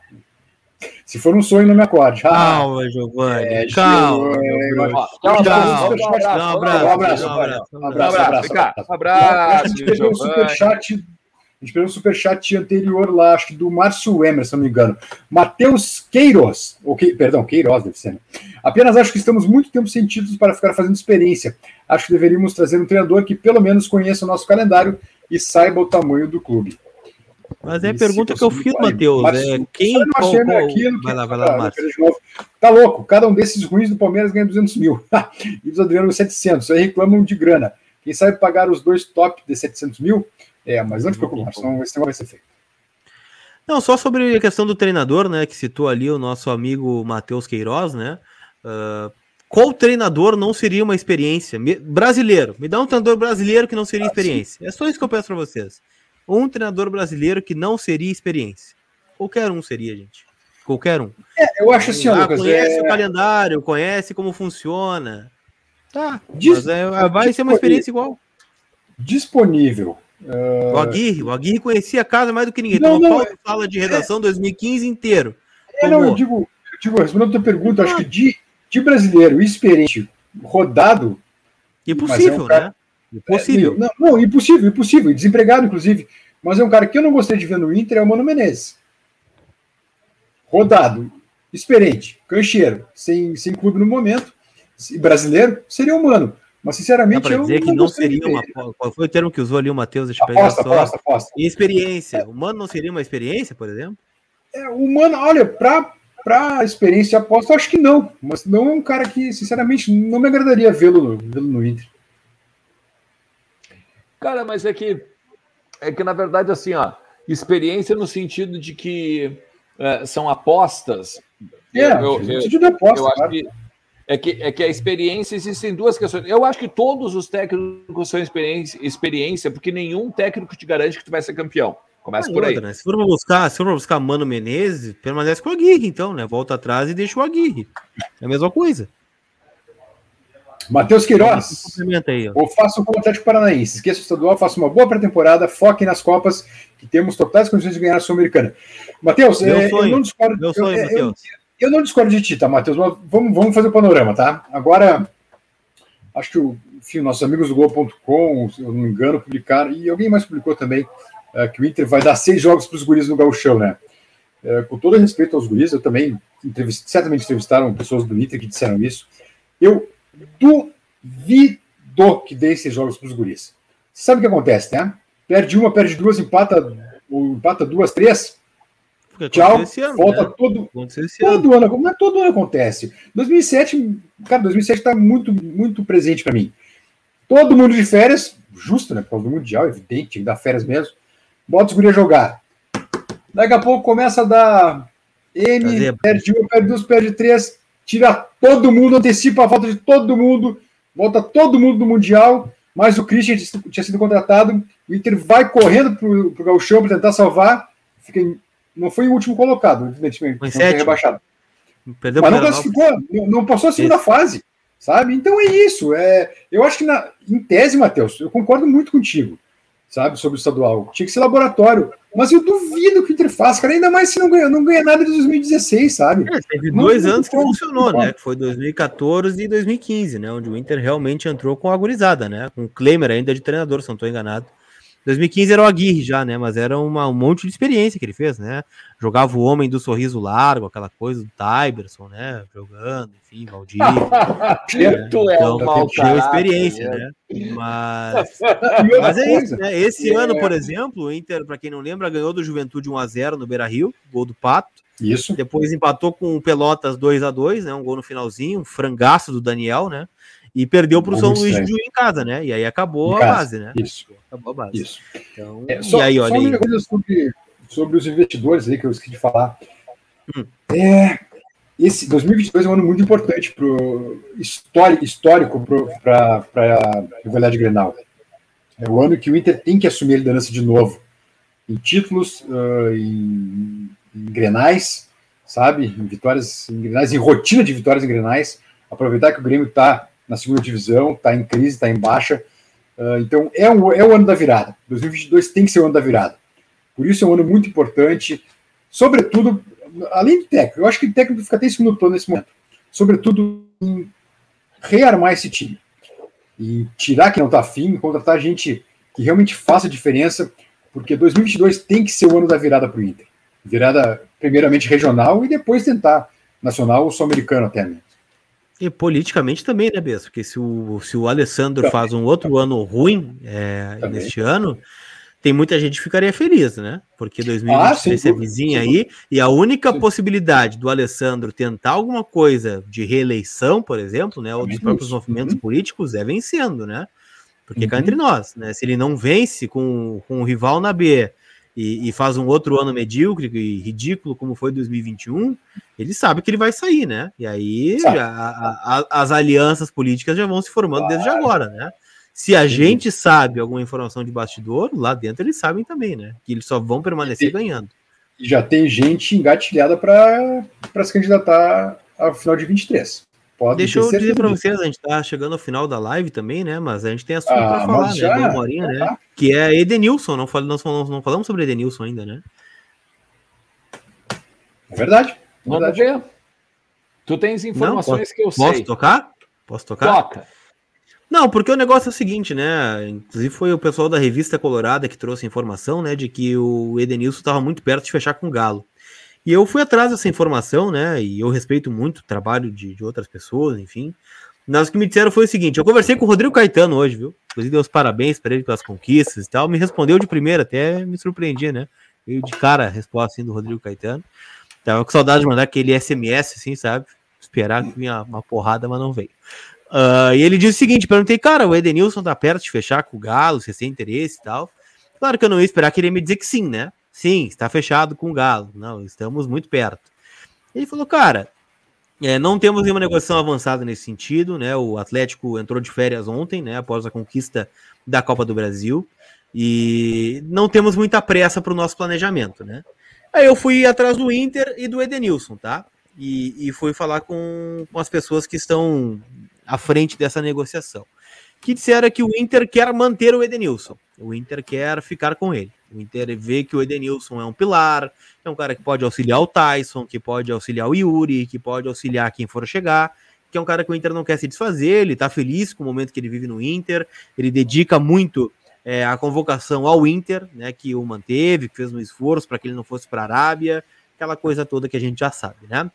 Se for um sonho, não me acorde. Ah, *laughs* calma, Giovanni. É, calma. calma. Um abraço. Um abraço. Um abraço. Um abraço. Um abraço. Um superchat a gente pegou um superchat anterior lá, acho que do Márcio Emerson, se não me engano. Matheus Queiroz, ou que, perdão, Queiroz deve ser. Né? Apenas acho que estamos muito tempo sentidos para ficar fazendo experiência. Acho que deveríamos trazer um treinador que pelo menos conheça o nosso calendário e saiba o tamanho do clube. Mas é a pergunta que eu fiz, Matheus. É, quem qual, qual... Aquilo, vai lá, vai lá, Márcio. Tá louco, cada um desses ruins do Palmeiras ganha 200 mil. *laughs* e dos Adriano 700. Aí reclamam de grana. Quem sabe pagar os dois top de 700 mil? É, mas não te preocupe, esse vai ser feito. Não, só sobre a questão do treinador, né, que citou ali o nosso amigo Matheus Queiroz, né, uh, qual treinador não seria uma experiência? Me, brasileiro, me dá um treinador brasileiro que não seria ah, experiência. Sim. É só isso que eu peço para vocês. Um treinador brasileiro que não seria experiência. Qualquer um seria, gente. Qualquer um. É, eu acho assim, ah, Lucas, conhece é... o calendário, conhece como funciona. Tá, Dis... mas é, vai ser uma experiência igual. Disponível. Uh... O Aguirre, o Aguirre conhecia a casa mais do que ninguém. Não, Tomou não, fala de redação é... 2015 inteiro. É, não, eu digo, eu digo, respondendo a tua pergunta, ah. acho que de, de brasileiro experiente, rodado. Impossível, é um cara... né? Impossível. É, não, não, impossível, impossível. Desempregado, inclusive. Mas é um cara que eu não gostei de ver no Inter, é o Mano Menezes rodado, experiente, cancheiro, sem, sem clube no momento, brasileiro, seria humano. Mas, sinceramente, eu dizer que não seria uma. Qual foi o termo que usou ali o Matheus? Deixa eu pegar aposta, só. Aposta, aposta. experiência. Humano não seria uma experiência, por exemplo? É, humano, olha, para para experiência de aposta, eu acho que não. Mas não é um cara que, sinceramente, não me agradaria vê-lo vê no Inter. Cara, mas é que é que na verdade assim, ó, experiência no sentido de que é, são apostas. É, eu, eu, eu, aposta, eu acho que é que, é que a experiência existem duas questões. Eu acho que todos os técnicos são experiência, experiência porque nenhum técnico te garante que tu vai ser campeão. Começa ah, por aí. Outra, né? Se for buscar, se for buscar Mano Menezes, permanece com o Aguirre, então, né? Volta atrás e deixa o Aguirre. É a mesma coisa. Matheus Queiroz. Aí, ou faça o Atlético Paranaense. Esqueça o estadual, faça uma boa pré-temporada, foque nas Copas, que temos totais condições de ganhar a Sul-Americana. Matheus, é, eu não discordo. Meu sonho, eu, eu, eu, não discordo de ti, tá, Matheus? Vamos, vamos fazer o panorama, tá? Agora, acho que o, enfim, nossos amigos do Gol.com, se eu não me engano, publicaram, e alguém mais publicou também, é, que o Inter vai dar seis jogos para os guris no Gauchão, né? É, com todo respeito aos guris, eu também entrevist, certamente entrevistaram pessoas do Inter que disseram isso. Eu duvido que dê esses jogos para os guris. Sabe o que acontece, né? Perde uma, perde duas, empata, empata duas, três. Tchau, ano, volta né? todo, todo ano. ano. É todo ano acontece. 2007, cara, 2007 está muito, muito presente para mim. Todo mundo de férias, justo, né? Por causa do Mundial, evidente, tem que dar férias mesmo. Bota os guri a jogar. Daqui a pouco começa a dar M, perde uma, perde duas, perde três tira todo mundo, antecipa a volta de todo mundo, volta todo mundo do Mundial, mas o Christian tinha sido contratado, o Inter vai correndo para o Galchão para tentar salvar, fica em, não foi o último colocado, evidentemente, não foi rebaixado. Perdeu mas não classificou, não, não, passou a segunda Esse. fase, sabe? Então é isso. É, eu acho que, na, em tese, Matheus, eu concordo muito contigo sabe, sobre o estadual. Tinha que ser laboratório. Mas eu duvido que o Inter faça, cara, ainda mais se não ganha, não ganha nada de 2016, sabe? É, teve dois anos que funcionou, né? Que foi 2014 e 2015, né? Onde o Inter realmente entrou com a agorizada, né? Com o Klemer ainda de treinador, se não estou enganado. 2015 era o Aguirre já, né? Mas era uma, um monte de experiência que ele fez, né? Jogava o homem do sorriso largo, aquela coisa do Tyberson, né? Jogando, enfim, Valdir. *laughs* né? Tu é então, tinha experiência, né? Mas, *laughs* mas é isso, né? Esse é. ano, por exemplo, o Inter, para quem não lembra, ganhou do Juventude 1x0 no Beira Rio, gol do Pato. Isso. Depois empatou com o Pelotas 2 a 2 né? Um gol no finalzinho, um frangaço do Daniel, né? E perdeu para o São Luís de em casa, né? E aí acabou a base, né? Isso. Acabou a base. Isso. Então, é, só, e aí, olha só uma coisa sobre, sobre os investidores aí que eu esqueci de falar. Hum. É, esse 2022 é um ano muito importante para histórico, histórico para a rivalidade Grenal. É o ano que o Inter tem que assumir a liderança de novo. Em títulos, uh, em, em, grenais, sabe? Em vitórias em grenais, em rotina de vitórias em grenais. Aproveitar que o Grêmio está na segunda divisão, está em crise, está em baixa. Uh, então é, um, é o ano da virada. 2022 tem que ser o ano da virada. Por isso é um ano muito importante, sobretudo, além do técnico, eu acho que o técnico fica até em segundo plano nesse momento, sobretudo em rearmar esse time. E tirar quem não está afim, contratar gente que realmente faça diferença, porque 2022 tem que ser o ano da virada para o Inter. Virada, primeiramente, regional e depois tentar nacional ou sul-americano até mesmo. E politicamente também, né, Bessa? Porque se o, se o Alessandro também, faz um outro também. ano ruim é, neste ano, tem muita gente que ficaria feliz, né? Porque 2023 ah, é vizinha aí, e a única sim. possibilidade do Alessandro tentar alguma coisa de reeleição, por exemplo, né, ou dos próprios movimentos uhum. políticos, é vencendo, né? Porque uhum. cá entre nós, né? Se ele não vence com, com o rival na B e, e, faz um outro ano medíocre e ridículo, como foi 2021, ele sabe que ele vai sair, né? E aí a, a, as alianças políticas já vão se formando claro. desde agora, né? Se a gente sabe alguma informação de bastidor, lá dentro eles sabem também, né? Que eles só vão permanecer e, ganhando. E já tem gente engatilhada para se candidatar ao final de 23. Pode Deixa eu dizer para vocês, a gente está chegando ao final da live também, né? Mas a gente tem assunto ah, para falar, já, né? Horinha, né? Tá. Que é Edenilson. Não, fal nós não falamos sobre Edenilson ainda, né? É verdade. É Vamos ver. Tu tens informações não, posso, que eu sei. Posso tocar? Posso tocar? Toca. Não, porque o negócio é o seguinte, né? Inclusive foi o pessoal da revista Colorada que trouxe a informação, né, de que o Edenilson estava muito perto de fechar com o Galo. E eu fui atrás dessa informação, né? E eu respeito muito o trabalho de, de outras pessoas, enfim. Mas o que me disseram foi o seguinte: eu conversei com o Rodrigo Caetano hoje, viu? Inclusive, dei os parabéns para ele pelas conquistas e tal. Me respondeu de primeira, até me surpreendi, né? Veio de cara a resposta assim, do Rodrigo Caetano. Tava com saudade de mandar aquele SMS, assim, sabe? Esperar que vinha uma porrada, mas não veio. Uh, e ele disse o seguinte: perguntei, cara, o Edenilson tá perto de fechar com o Galo, se tem interesse e tal. Claro que eu não ia esperar que ele ia me dizer que sim, né? Sim, está fechado com o Galo. Não, estamos muito perto. Ele falou, cara, é, não temos nenhuma negociação avançada nesse sentido, né? O Atlético entrou de férias ontem, né? Após a conquista da Copa do Brasil. E não temos muita pressa para o nosso planejamento, né? Aí eu fui atrás do Inter e do Edenilson, tá? E, e fui falar com, com as pessoas que estão à frente dessa negociação. Que disseram que o Inter quer manter o Edenilson. O Inter quer ficar com ele. O Inter vê que o Edenilson é um pilar, é um cara que pode auxiliar o Tyson, que pode auxiliar o Yuri, que pode auxiliar quem for chegar, que é um cara que o Inter não quer se desfazer, ele tá feliz com o momento que ele vive no Inter, ele dedica muito é, a convocação ao Inter, né, que o manteve, que fez um esforço para que ele não fosse para a Arábia, aquela coisa toda que a gente já sabe, né?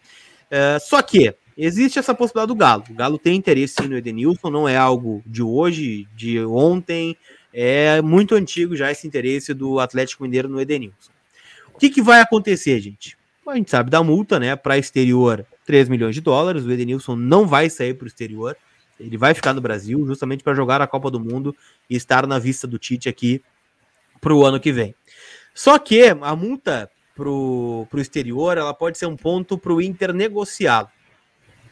É, só que existe essa possibilidade do Galo. O Galo tem interesse no Edenilson, não é algo de hoje, de ontem, é muito antigo já esse interesse do Atlético Mineiro no Edenilson. O que, que vai acontecer, gente? A gente sabe da multa, né? Para exterior, 3 milhões de dólares. O Edenilson não vai sair para o exterior. Ele vai ficar no Brasil justamente para jogar a Copa do Mundo e estar na vista do Tite aqui para o ano que vem. Só que a multa para o exterior ela pode ser um ponto para o Inter negociá-lo.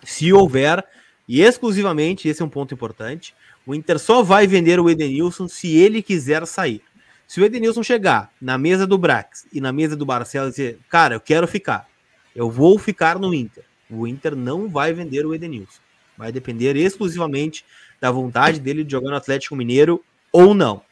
Se houver, e exclusivamente, esse é um ponto importante, o Inter só vai vender o Edenilson se ele quiser sair. Se o Edenilson chegar na mesa do Brax e na mesa do Barcelos e dizer, cara, eu quero ficar, eu vou ficar no Inter, o Inter não vai vender o Edenilson. Vai depender exclusivamente da vontade dele de jogar no Atlético Mineiro ou não.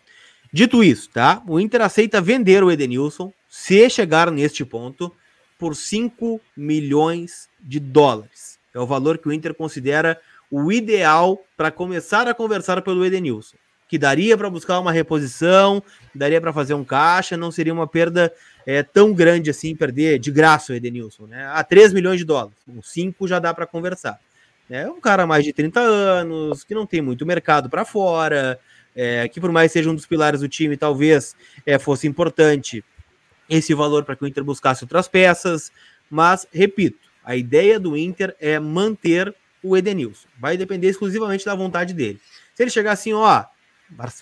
Dito isso, tá? O Inter aceita vender o Edenilson se chegar neste ponto por 5 milhões de dólares. É o valor que o Inter considera o ideal para começar a conversar pelo Edenilson. Que daria para buscar uma reposição, daria para fazer um caixa, não seria uma perda é, tão grande assim, perder de graça o Edenilson. Né? A 3 milhões de dólares, com 5 já dá para conversar. É um cara mais de 30 anos, que não tem muito mercado para fora, é, que por mais seja um dos pilares do time, talvez é, fosse importante esse valor para que o Inter buscasse outras peças. Mas, repito, a ideia do Inter é manter o Edenilson. Vai depender exclusivamente da vontade dele. Se ele chegar assim, ó,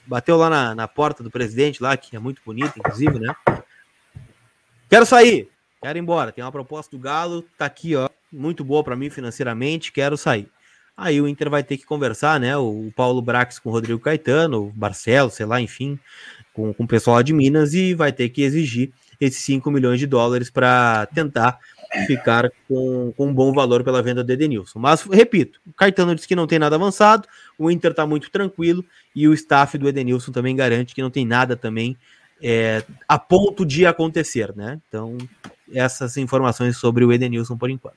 bateu lá na, na porta do presidente, lá, que é muito bonito, inclusive, né? Quero sair, quero ir embora. Tem uma proposta do Galo, tá aqui, ó, muito boa para mim financeiramente, quero sair. Aí o Inter vai ter que conversar, né? O Paulo Brax com o Rodrigo Caetano, o Barcelos, sei lá, enfim, com, com o pessoal lá de Minas e vai ter que exigir esses 5 milhões de dólares para tentar ficar com, com um bom valor pela venda do Edenilson. Mas, repito, o Caetano disse que não tem nada avançado, o Inter está muito tranquilo e o staff do Edenilson também garante que não tem nada também é, a ponto de acontecer, né? Então, essas informações sobre o Edenilson por enquanto.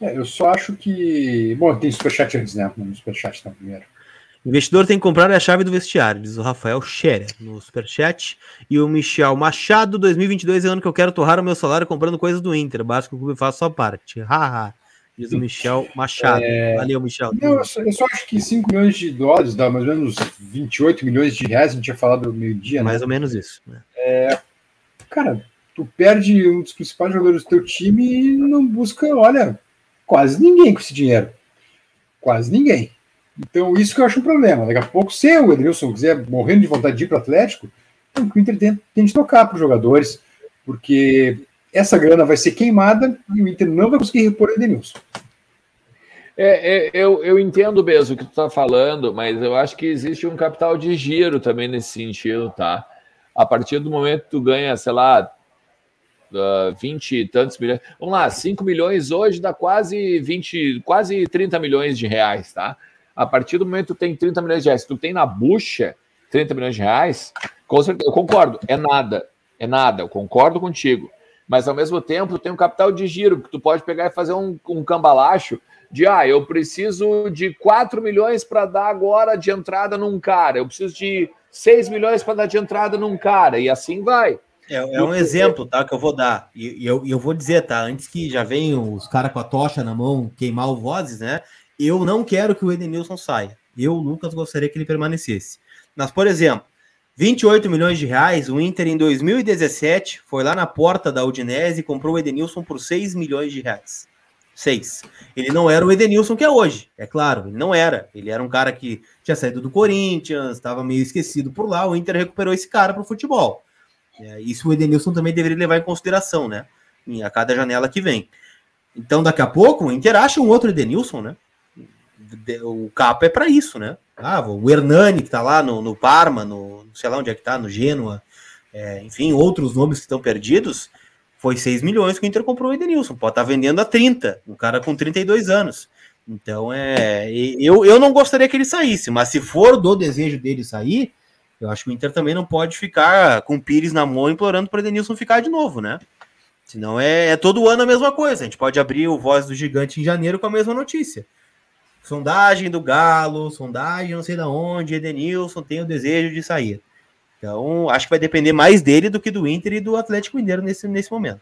É, eu só acho que. Bom, tem superchat antes, né? No superchat então, primeiro. Investidor tem que comprar a chave do vestiário, diz o Rafael Scherer no superchat. E o Michel Machado, 2022 é ano que eu quero torrar o meu salário comprando coisas do Inter. Basta que o clube faça sua parte. Haha. Diz o Michel Machado. É... Valeu, Michel. Não, eu, só, eu, só, acho que 5 milhões de dólares dá mais ou menos 28 milhões de reais. A gente tinha falado no meio-dia. Né? Mais ou menos isso. Né? É... Cara, tu perde um dos principais jogadores do teu time e não busca, olha, quase ninguém com esse dinheiro. Quase ninguém. Então, isso que eu acho um problema. Daqui a pouco, se o Edenilson quiser morrendo de vontade de ir para o Atlético, então, o Inter tem, tem de tocar para os jogadores, porque essa grana vai ser queimada e o Inter não vai conseguir repor o Edenilson. É, é, eu, eu entendo mesmo o que tu está falando, mas eu acho que existe um capital de giro também nesse sentido, tá? A partir do momento que tu ganha, sei lá, uh, 20 e tantos milhões. Vamos lá, 5 milhões hoje dá quase 20, quase 30 milhões de reais, tá? A partir do momento que tu tem 30 milhões de reais, tu tem na bucha 30 milhões de reais, com certeza, eu concordo, é nada, é nada, eu concordo contigo. Mas ao mesmo tempo, tem um capital de giro, que tu pode pegar e fazer um, um cambalacho de ah, eu preciso de 4 milhões para dar agora de entrada num cara, eu preciso de 6 milhões para dar de entrada num cara, e assim vai. É, é um exemplo, tá? Que eu vou dar. E eu, eu vou dizer, tá? Antes que já venham os caras com a tocha na mão queimar o Vozes, né? Eu não quero que o Edenilson saia. Eu, Lucas, gostaria que ele permanecesse. Mas, por exemplo, 28 milhões de reais, o Inter em 2017 foi lá na porta da Udinese e comprou o Edenilson por 6 milhões de reais. 6. Ele não era o Edenilson que é hoje, é claro, ele não era. Ele era um cara que tinha saído do Corinthians, estava meio esquecido por lá. O Inter recuperou esse cara para o futebol. É, isso o Edenilson também deveria levar em consideração, né? A cada janela que vem. Então, daqui a pouco, o Inter acha um outro Edenilson, né? O capa é para isso, né? Ah, o Hernani, que tá lá no, no Parma, no sei lá onde é que tá, no Genoa, é, enfim, outros nomes que estão perdidos, foi 6 milhões que o Inter comprou o Edenilson. Pode estar tá vendendo a 30, um cara com 32 anos. Então, é, eu, eu não gostaria que ele saísse, mas se for do desejo dele sair, eu acho que o Inter também não pode ficar com o Pires na mão implorando para o Edenilson ficar de novo, né? Senão é, é todo ano a mesma coisa. A gente pode abrir o Voz do Gigante em janeiro com a mesma notícia. Sondagem do Galo, sondagem não sei da onde, Edenilson tem o desejo de sair. Então, acho que vai depender mais dele do que do Inter e do Atlético Mineiro nesse, nesse momento.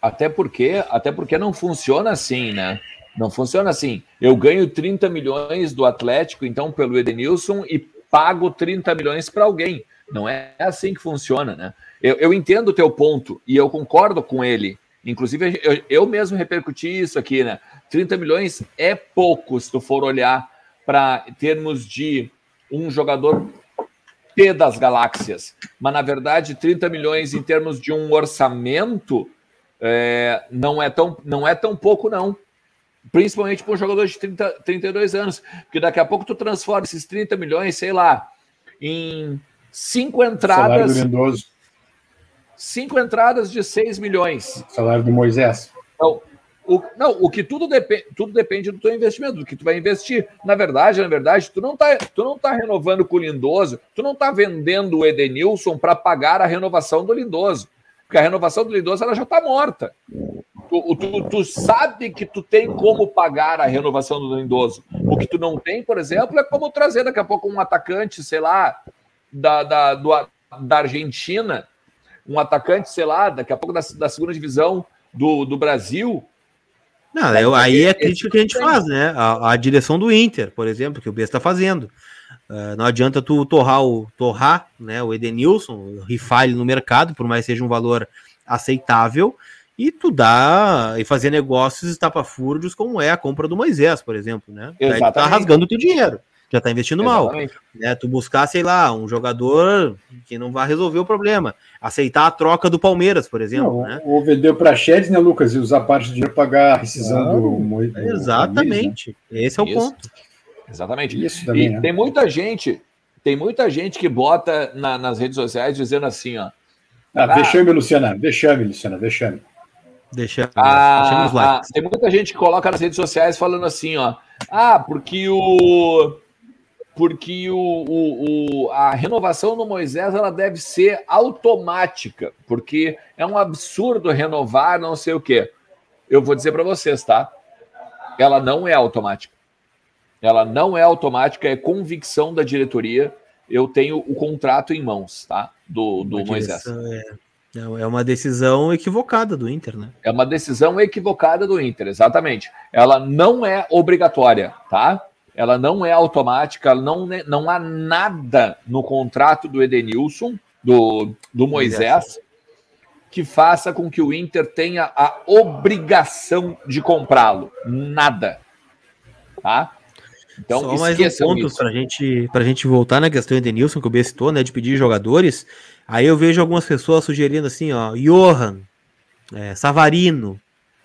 Até porque, até porque não funciona assim, né? Não funciona assim. Eu ganho 30 milhões do Atlético, então, pelo Edenilson, e pago 30 milhões para alguém. Não é assim que funciona, né? Eu, eu, entendo o teu ponto e eu concordo com ele. Inclusive, eu, eu mesmo repercuti isso aqui, né? 30 milhões é pouco se tu for olhar para termos de um jogador T das galáxias. Mas, na verdade, 30 milhões em termos de um orçamento é, não, é tão, não é tão pouco, não principalmente para um jogador de 30, 32 anos, porque daqui a pouco tu transforma esses 30 milhões, sei lá, em cinco entradas. Cinco entradas de 6 milhões. Salário do Moisés. Então, o, não, o que tudo, depende, tudo depende do teu investimento, do que tu vai investir. Na verdade, na verdade, tu não tá, tu não tá renovando com o Lindoso, tu não tá vendendo o Edenilson para pagar a renovação do Lindoso. Porque a renovação do Lindoso ela já está morta. Tu, tu, tu, sabe que tu tem como pagar a renovação do Lindoso. O que tu não tem, por exemplo, é como trazer daqui a pouco um atacante, sei lá, da, da, do, da Argentina, um atacante, sei lá, daqui a pouco da, da segunda divisão do, do Brasil. Não, eu, aí é a crítica que a gente faz, né? A, a direção do Inter, por exemplo, que o B está fazendo. Uh, não adianta tu torrar o, torrar, né, o Edenilson, rifar ele no mercado, por mais seja um valor aceitável, e tu dá e fazer negócios estapafúrdios como é a compra do Moisés, por exemplo, né? Exatamente. Aí tu tá rasgando o teu dinheiro, já tá investindo Exatamente. mal. Né? Tu buscar, sei lá, um jogador que não vai resolver o problema. Aceitar a troca do Palmeiras, por exemplo. Não, né? Ou vender o Praxedes, né, Lucas? E usar parte do dinheiro para pagar a rescisão do, do Exatamente. né? Esse é o Isso. ponto. Exatamente. Isso também, e né? tem muita gente, tem muita gente que bota na, nas redes sociais dizendo assim, ó. Ah, ah, deixame, Luciana, deixame, Luciana, deixame. Deixa, ah, ah, tem muita gente que coloca nas redes sociais falando assim, ó. Ah, porque o. Porque o, o, o, a renovação do Moisés ela deve ser automática, porque é um absurdo renovar não sei o quê. Eu vou dizer para vocês, tá? Ela não é automática. Ela não é automática, é convicção da diretoria. Eu tenho o contrato em mãos, tá? Do, do Moisés. É. É, é uma decisão equivocada do Inter, né? É uma decisão equivocada do Inter, exatamente. Ela não é obrigatória, tá? Ela não é automática, não, não há nada no contrato do Edenilson, do, do Moisés, que faça com que o Inter tenha a obrigação de comprá-lo. Nada. Tá? Então, Só mais um ponto para gente, a gente voltar na questão de Denilson, que o B citou, né, de pedir jogadores. Aí eu vejo algumas pessoas sugerindo assim, ó, Johan, é, Savarino,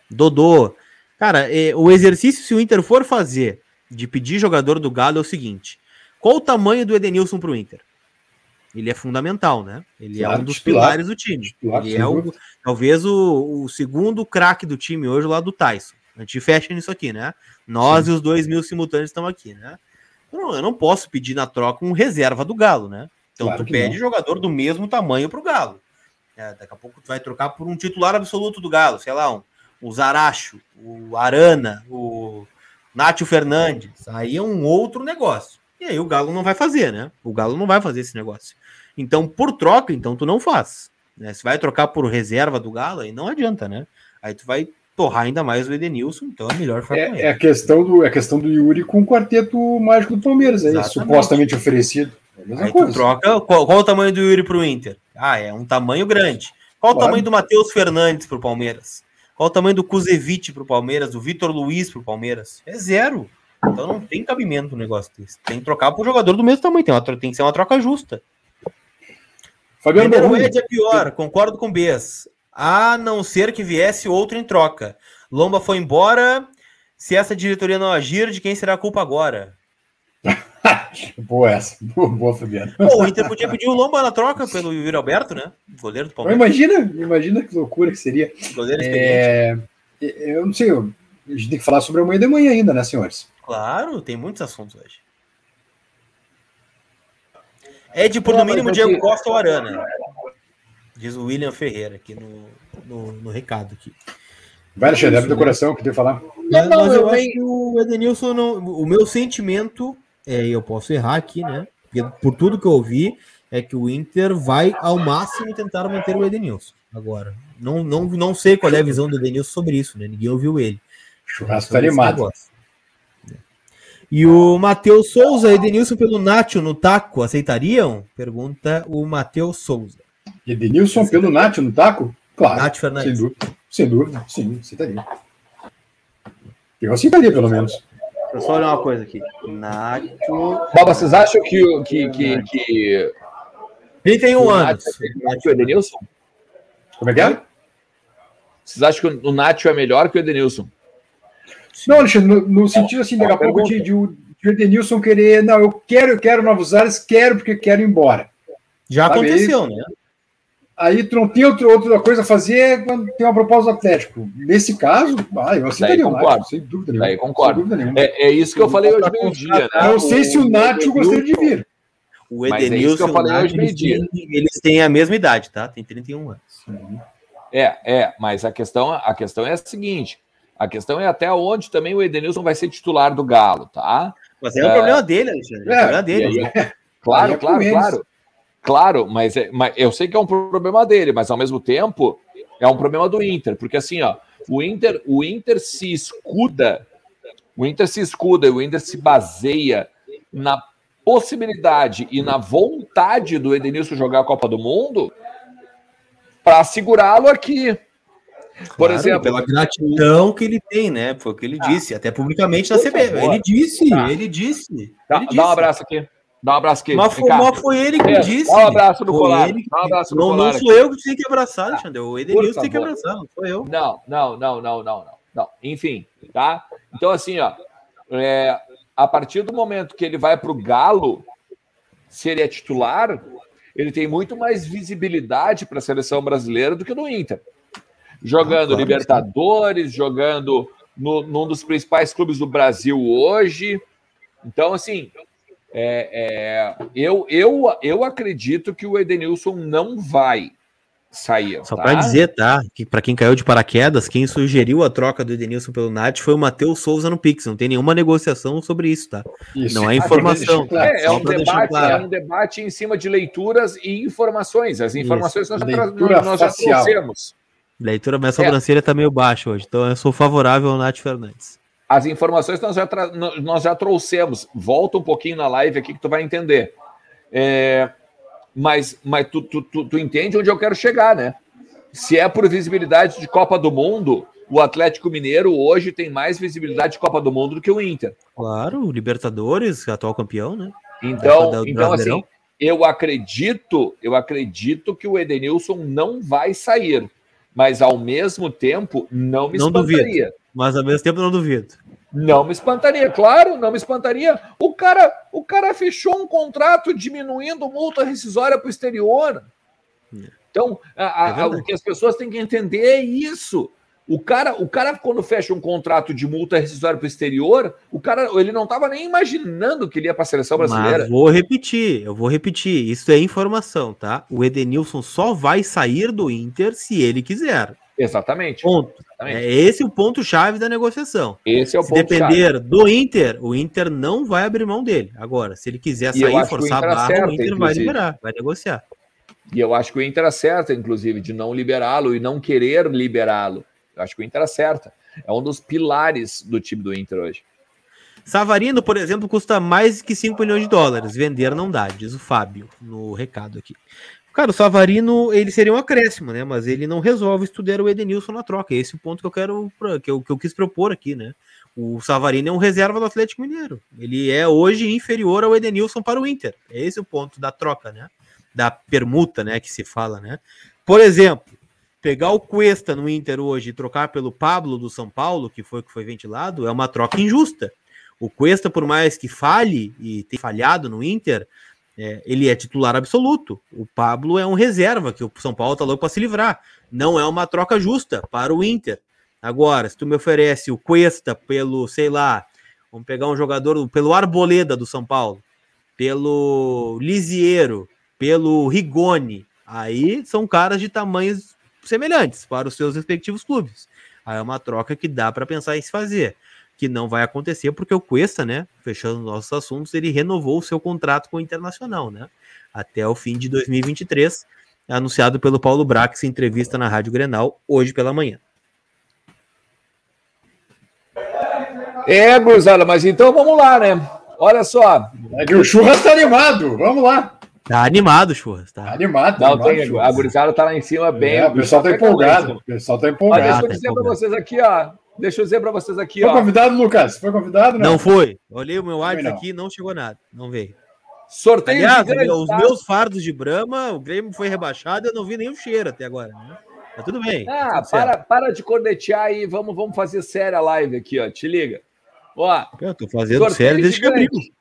Dodô. Cara, é, o exercício, se o Inter for fazer de pedir jogador do Galo, é o seguinte: qual o tamanho do Edenilson para o Inter? Ele é fundamental, né? Ele claro, é um dos pilares do time. ele é o, talvez o, o segundo craque do time hoje lá do Tyson. A gente fecha nisso aqui, né? Nós Sim. e os dois mil simultâneos estamos aqui, né? Não, eu não posso pedir na troca um reserva do Galo, né? Então claro tu pede não. jogador do mesmo tamanho para o Galo. É, daqui a pouco tu vai trocar por um titular absoluto do Galo, sei lá, um, o Zaracho, o Arana, o Nátio Fernandes. Aí é um outro negócio. E aí o Galo não vai fazer, né? O Galo não vai fazer esse negócio. Então, por troca, então tu não faz. Né? Se vai trocar por reserva do Galo, aí não adianta, né? Aí tu vai torrar ainda mais o Edenilson, então é melhor ficar é, é, a questão do É a questão do Yuri com o quarteto mágico do Palmeiras, é supostamente oferecido. É aí coisa. tu troca. Qual, qual, o tamanho do Yuri pro Inter? Ah, é um tamanho grande. Qual claro. o tamanho do Matheus Fernandes pro Palmeiras? Qual o tamanho do Kuzevic pro Palmeiras, do Vitor Luiz pro Palmeiras? É zero. Então não tem cabimento no negócio desse. Tem que trocar pro jogador do mesmo tamanho. Tem, uma, tem que ser uma troca justa. Fabiano Ed é pior, concordo com o Bess. A não ser que viesse outro em troca. Lomba foi embora. Se essa diretoria não agir, de quem será a culpa agora? *laughs* boa essa. Boa, boa Fabiano. Pô, o Inter podia pedir o Lomba na troca pelo Yuri Alberto, né? Goleiro do Palmeiras. Imagina, imagina que loucura que seria. Goleiro é... Eu não sei, a gente tem que falar sobre amanhã de manhã ainda, né, senhores? Claro, tem muitos assuntos hoje. Ed por no mínimo Diego Costa ou Arana. Diz o William Ferreira aqui no, no, no recado aqui. Vai, Alexandre, abre do coração que tem que falar. Mas, mas eu, eu acho que o Edenilson, não, o meu sentimento, é, eu posso errar aqui, né? Porque por tudo que eu ouvi, é que o Inter vai ao máximo tentar manter o Edenilson. Agora, não, não, não sei qual é a visão do Edenilson sobre isso, né? Ninguém ouviu ele. Churrasco tá animado. E o Matheus Souza, Edenilson pelo Nacho no taco, aceitariam? Pergunta o Matheus Souza. Edenilson pelo Nacho no taco? Claro. Nath Fernandes. Sem dúvida, sem dúvida, sim, aceitaria. Eu aceitaria, pelo menos. Deixa eu só olhar uma coisa aqui. Nacho. Baba, vocês acham que. que, que, que... 31 anos. Nacho o Edenilson? Como é que é? Vocês acham que o Nacho é melhor que o Edenilson? Não, Alexandre, no, no sentido assim, daqui a pouco de, de, de o Edenilson querer, não, eu quero, eu quero novos ares, quero porque quero ir embora. Já Sabe? aconteceu, né? Aí tu não tem outra, outra coisa a fazer quando tem uma proposta do Atlético. Nesse caso, ah, eu aceitaria o Nacho, sem dúvida nenhuma. Daí concordo. Dúvida É, é, isso que eu falei hoje meio-dia, né? Não sei se o Nacho gostaria de vir. O Edenilson, é eu falei hoje meio-dia. Eles têm a mesma idade, tá? Tem 31 anos. É, é, mas a questão, a questão é a seguinte: a questão é até onde também o Edenilson vai ser titular do Galo, tá? Mas é, o problema dele, Alexandre. É, o problema dele. Aí, claro, claro, claro. Claro, mas, é, mas eu sei que é um problema dele, mas ao mesmo tempo é um problema do Inter, porque assim, ó, o Inter, o Inter se escuda, o Inter se escuda, o Inter se baseia na possibilidade e na vontade do Edenilson jogar a Copa do Mundo para segurá-lo aqui. Por claro, exemplo, pela gratidão que ele tem, né? Foi o que ele ah, disse, até publicamente na CB. Ele disse, tá. ele disse. Ele disse. dá um abraço aqui. Dá um abraço aqui. Mas foi, mas foi ele que é, disse. Dá um abraço no colar. Que... Dá um abraço não. Não sou eu que tenho que abraçar, Alexandre. O Edenilson tem que abraçar, não sou eu. Não, não, não, não, não, não. não. Enfim, tá? Então, assim, ó. É, a partir do momento que ele vai para o Galo, se ele é titular, ele tem muito mais visibilidade para a seleção brasileira do que no Inter jogando ah, claro, Libertadores, sim. jogando no, num dos principais clubes do Brasil hoje. Então, assim, é, é, eu, eu, eu acredito que o Edenilson não vai sair. Só tá? para dizer, tá? Que para quem caiu de paraquedas, quem sugeriu a troca do Edenilson pelo Nath foi o Matheus Souza no Pix. Não tem nenhuma negociação sobre isso, tá? Isso. Não é informação. Claro. É, é, um debate, claro. é, um debate, em cima de leituras e informações. As informações isso. nós, já, nós já trouxemos. Leitura, minha sobrancelha está é. meio baixa hoje, então eu sou favorável ao Nath Fernandes. As informações nós já, nós já trouxemos. Volta um pouquinho na live aqui que tu vai entender. É, mas mas tu, tu, tu, tu, entende onde eu quero chegar, né? Se é por visibilidade de Copa do Mundo, o Atlético Mineiro hoje tem mais visibilidade de Copa do Mundo do que o Inter. Claro, Libertadores, atual campeão, né? Então, então assim, eu acredito, eu acredito que o Edenilson não vai sair, mas ao mesmo tempo não me não espantaria. Duvido, mas ao mesmo tempo não duvido. Não me espantaria, claro, não me espantaria. O cara, o cara fechou um contrato diminuindo multa rescisória para o exterior. Então, a, a, é o que as pessoas têm que entender é isso. O cara, o cara, quando fecha um contrato de multa rescisória para o exterior, o cara ele não estava nem imaginando que ele ia para a seleção brasileira. Mas vou repetir, eu vou repetir. Isso é informação, tá? O Edenilson só vai sair do Inter se ele quiser. Exatamente. Ponto. Exatamente. É esse o ponto-chave da negociação. Esse é o se ponto depender do Inter, o Inter não vai abrir mão dele. Agora, se ele quiser sair, forçar a barra, acerta, o Inter inclusive. vai liberar, vai negociar. E eu acho que o Inter acerta, inclusive, de não liberá-lo e não querer liberá-lo. Eu acho que o Inter acerta. É um dos pilares do time do Inter hoje. Savarino, por exemplo, custa mais que 5 milhões de dólares. Vender não dá, diz o Fábio no recado aqui. Cara, o Savarino, ele seria um acréscimo, né? Mas ele não resolve estudar o Edenilson na troca. Esse é o ponto que eu quero, que eu, que eu quis propor aqui, né? O Savarino é um reserva do Atlético Mineiro. Ele é hoje inferior ao Edenilson para o Inter. Esse é o ponto da troca, né? Da permuta, né? Que se fala, né? Por exemplo, pegar o Cuesta no Inter hoje e trocar pelo Pablo do São Paulo, que foi que foi ventilado, é uma troca injusta. O Cuesta, por mais que falhe e tenha falhado no Inter, é, ele é titular absoluto. O Pablo é um reserva que o São Paulo tá louco para se livrar. Não é uma troca justa para o Inter. Agora, se tu me oferece o Cuesta pelo, sei lá, vamos pegar um jogador pelo Arboleda do São Paulo, pelo Lisiero, pelo Rigoni, aí são caras de tamanhos semelhantes para os seus respectivos clubes. Aí é uma troca que dá para pensar em se fazer que não vai acontecer, porque o Cuesta, né, fechando nossos assuntos, ele renovou o seu contrato com o Internacional, né, até o fim de 2023, anunciado pelo Paulo Brax em entrevista na Rádio Grenal, hoje pela manhã. É, Gurizada, mas então vamos lá, né? Olha só. É que o Churras tá animado, vamos lá. Tá animado, Churras. Tá, tá animado. Tá Não, animado, tem, churras. a Gurizada tá lá em cima bem. É, o pessoal tá empolgado. O pessoal tá empolgado. Mas deixa eu dizer tá para vocês aqui, ó. Deixa eu dizer para vocês aqui. Foi ó. convidado, Lucas? Foi convidado? Não, não foi. Olhei o meu WhatsApp aqui não chegou nada. Não veio. Sorteio Aliás, grande, os meus fardos de Brahma, o Grêmio foi rebaixado, eu não vi nenhum cheiro até agora. Né? Mas tudo bem. Ah, para, para de cornetear aí, vamos, vamos fazer séria a live aqui, ó. Te liga. Ó, eu tô fazendo sério desde gigante. que abriu.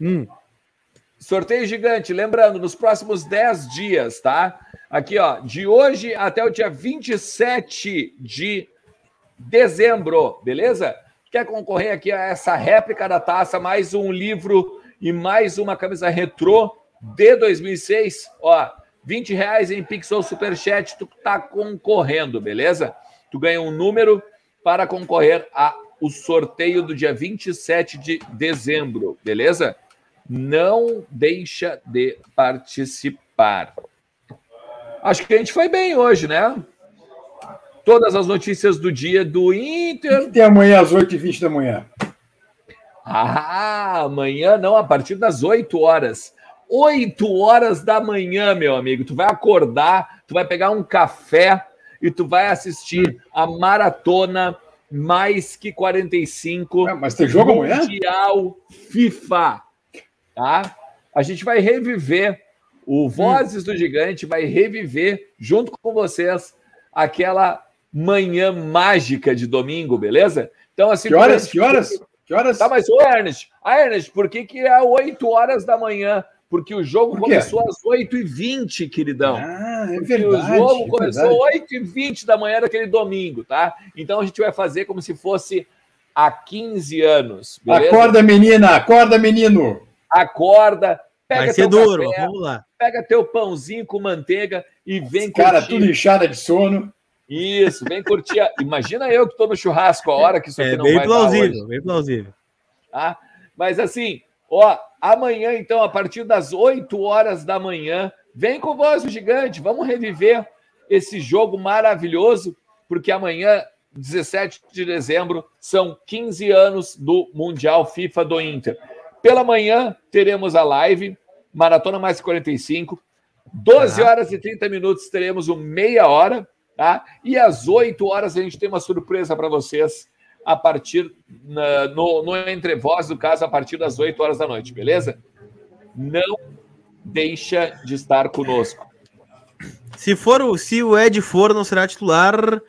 Hum. Sorteio gigante, lembrando, nos próximos 10 dias, tá? Aqui, ó, de hoje até o dia 27 de dezembro, beleza? Quer concorrer aqui a essa réplica da taça, mais um livro e mais uma camisa retrô de 2006, ó, 20 reais em Pixel Superchat, tu tá concorrendo, beleza? Tu ganha um número para concorrer a o sorteio do dia 27 de dezembro, beleza? Não deixa de participar. Acho que a gente foi bem hoje, né? Todas as notícias do dia do Inter. Que tem amanhã às 8h20 da manhã. Ah, amanhã não, a partir das 8 horas. 8 horas da manhã, meu amigo. Tu vai acordar, tu vai pegar um café e tu vai assistir a maratona mais que 45. É, mas tem jogo Mundial amanhã? FIFA. Tá? A gente vai reviver. O Vozes hum. do Gigante vai reviver junto com vocês aquela manhã mágica de domingo, beleza? Então, assim. Que horas? Que horas? Que horas? Tá, mas, ô, Ernest, ah, Ernest, por que, que é 8 horas da manhã? Porque o jogo começou às 8h20, queridão. Ah, é Porque verdade. O jogo é começou às 8h20 da manhã daquele domingo, tá? Então a gente vai fazer como se fosse há 15 anos. Beleza? Acorda, menina! Acorda, menino! Acorda, pega vai ser duro, café, vamos lá. Pega teu pãozinho com manteiga e vem Cara, tudo inchada de sono. Isso, vem curtir. Imagina eu que estou no churrasco a hora que isso aqui é, não bem vai plausível, bem plausível. Tá? Mas assim, ó, amanhã, então, a partir das 8 horas da manhã, vem com o Voz Gigante, vamos reviver esse jogo maravilhoso, porque amanhã, 17 de dezembro, são 15 anos do Mundial FIFA do Inter. Pela manhã, teremos a live, Maratona Mais 45. 12 horas e 30 minutos teremos o meia hora Tá? E às 8 horas a gente tem uma surpresa para vocês a partir na, no, no Entre Voz, do caso, a partir das 8 horas da noite, beleza? Não deixa de estar conosco. Se for o, se o Ed for, não será titular,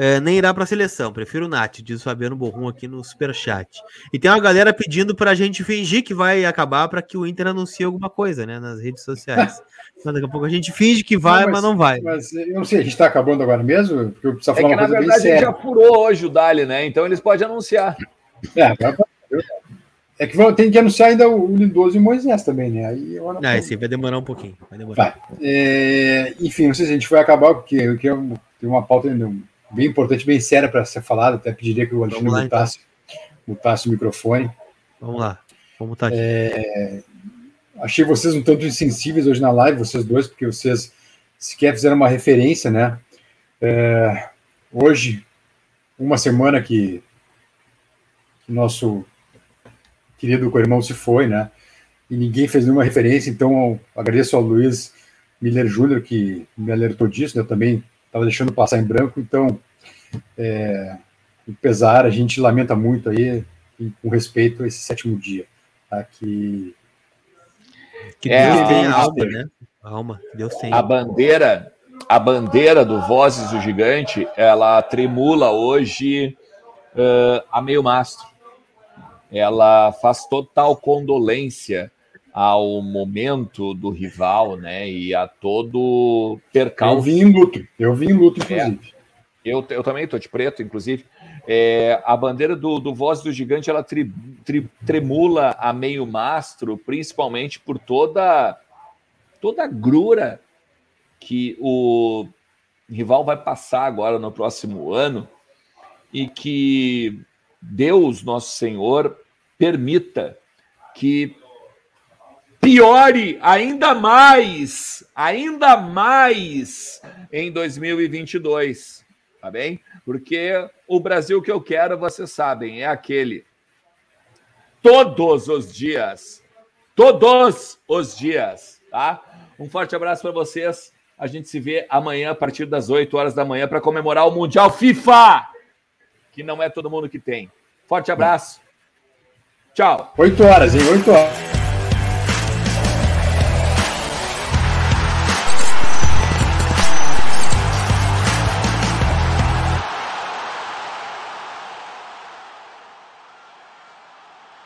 é, nem irá para a seleção. Prefiro o Nath, diz o Fabiano Borrum aqui no Superchat. E tem uma galera pedindo para a gente fingir que vai acabar para que o Inter anuncie alguma coisa, né, nas redes sociais. *laughs* Então, daqui a pouco a gente finge que vai, não, mas, mas, não vai. Mas eu não sei, a gente está acabando agora mesmo? Porque eu preciso falar é que, uma coisa na verdade, bem séria. já furou hoje o Dali, né? Então eles podem anunciar. É, é que tem que anunciar ainda o Lindoso e o Moisés também, né? Aí eu não, esse vai demorar um pouquinho. Vai demorar. Vai. É, enfim, não sei se a gente vai acabar, porque eu ter uma pauta bem importante, bem séria para ser falada. Até pediria que o Alexandre lá, mutasse, então. mutasse o microfone. Vamos lá, vamos mutar aqui. É, achei vocês um tanto insensíveis hoje na live, vocês dois, porque vocês sequer fizeram uma referência, né? É, hoje, uma semana que, que nosso querido co-irmão se foi, né? E ninguém fez nenhuma referência, então agradeço ao Luiz Miller Júnior que me alertou disso, né? eu também estava deixando passar em branco, então, é, pesar, a gente lamenta muito aí, com respeito a esse sétimo dia, tá? que que é, Deus tem a alma, né? Alma, Deus tem. A bandeira, a bandeira do Vozes do Gigante, ela tremula hoje uh, a meio mastro. Ela faz total condolência ao momento do rival, né? E a todo percalço. Eu vim em luto. Eu vim em luto, inclusive. É. Eu, eu também estou de preto, inclusive. É, a bandeira do, do Voz do Gigante ela tri, tri, tremula a meio mastro, principalmente por toda toda a grura que o rival vai passar agora no próximo ano e que Deus, nosso Senhor, permita que piore ainda mais, ainda mais em 2022 tá bem? Porque o Brasil que eu quero, vocês sabem, é aquele todos os dias, todos os dias, tá? Um forte abraço para vocês. A gente se vê amanhã a partir das 8 horas da manhã para comemorar o Mundial FIFA, que não é todo mundo que tem. Forte abraço. Tchau. 8 horas, hein? 8 horas.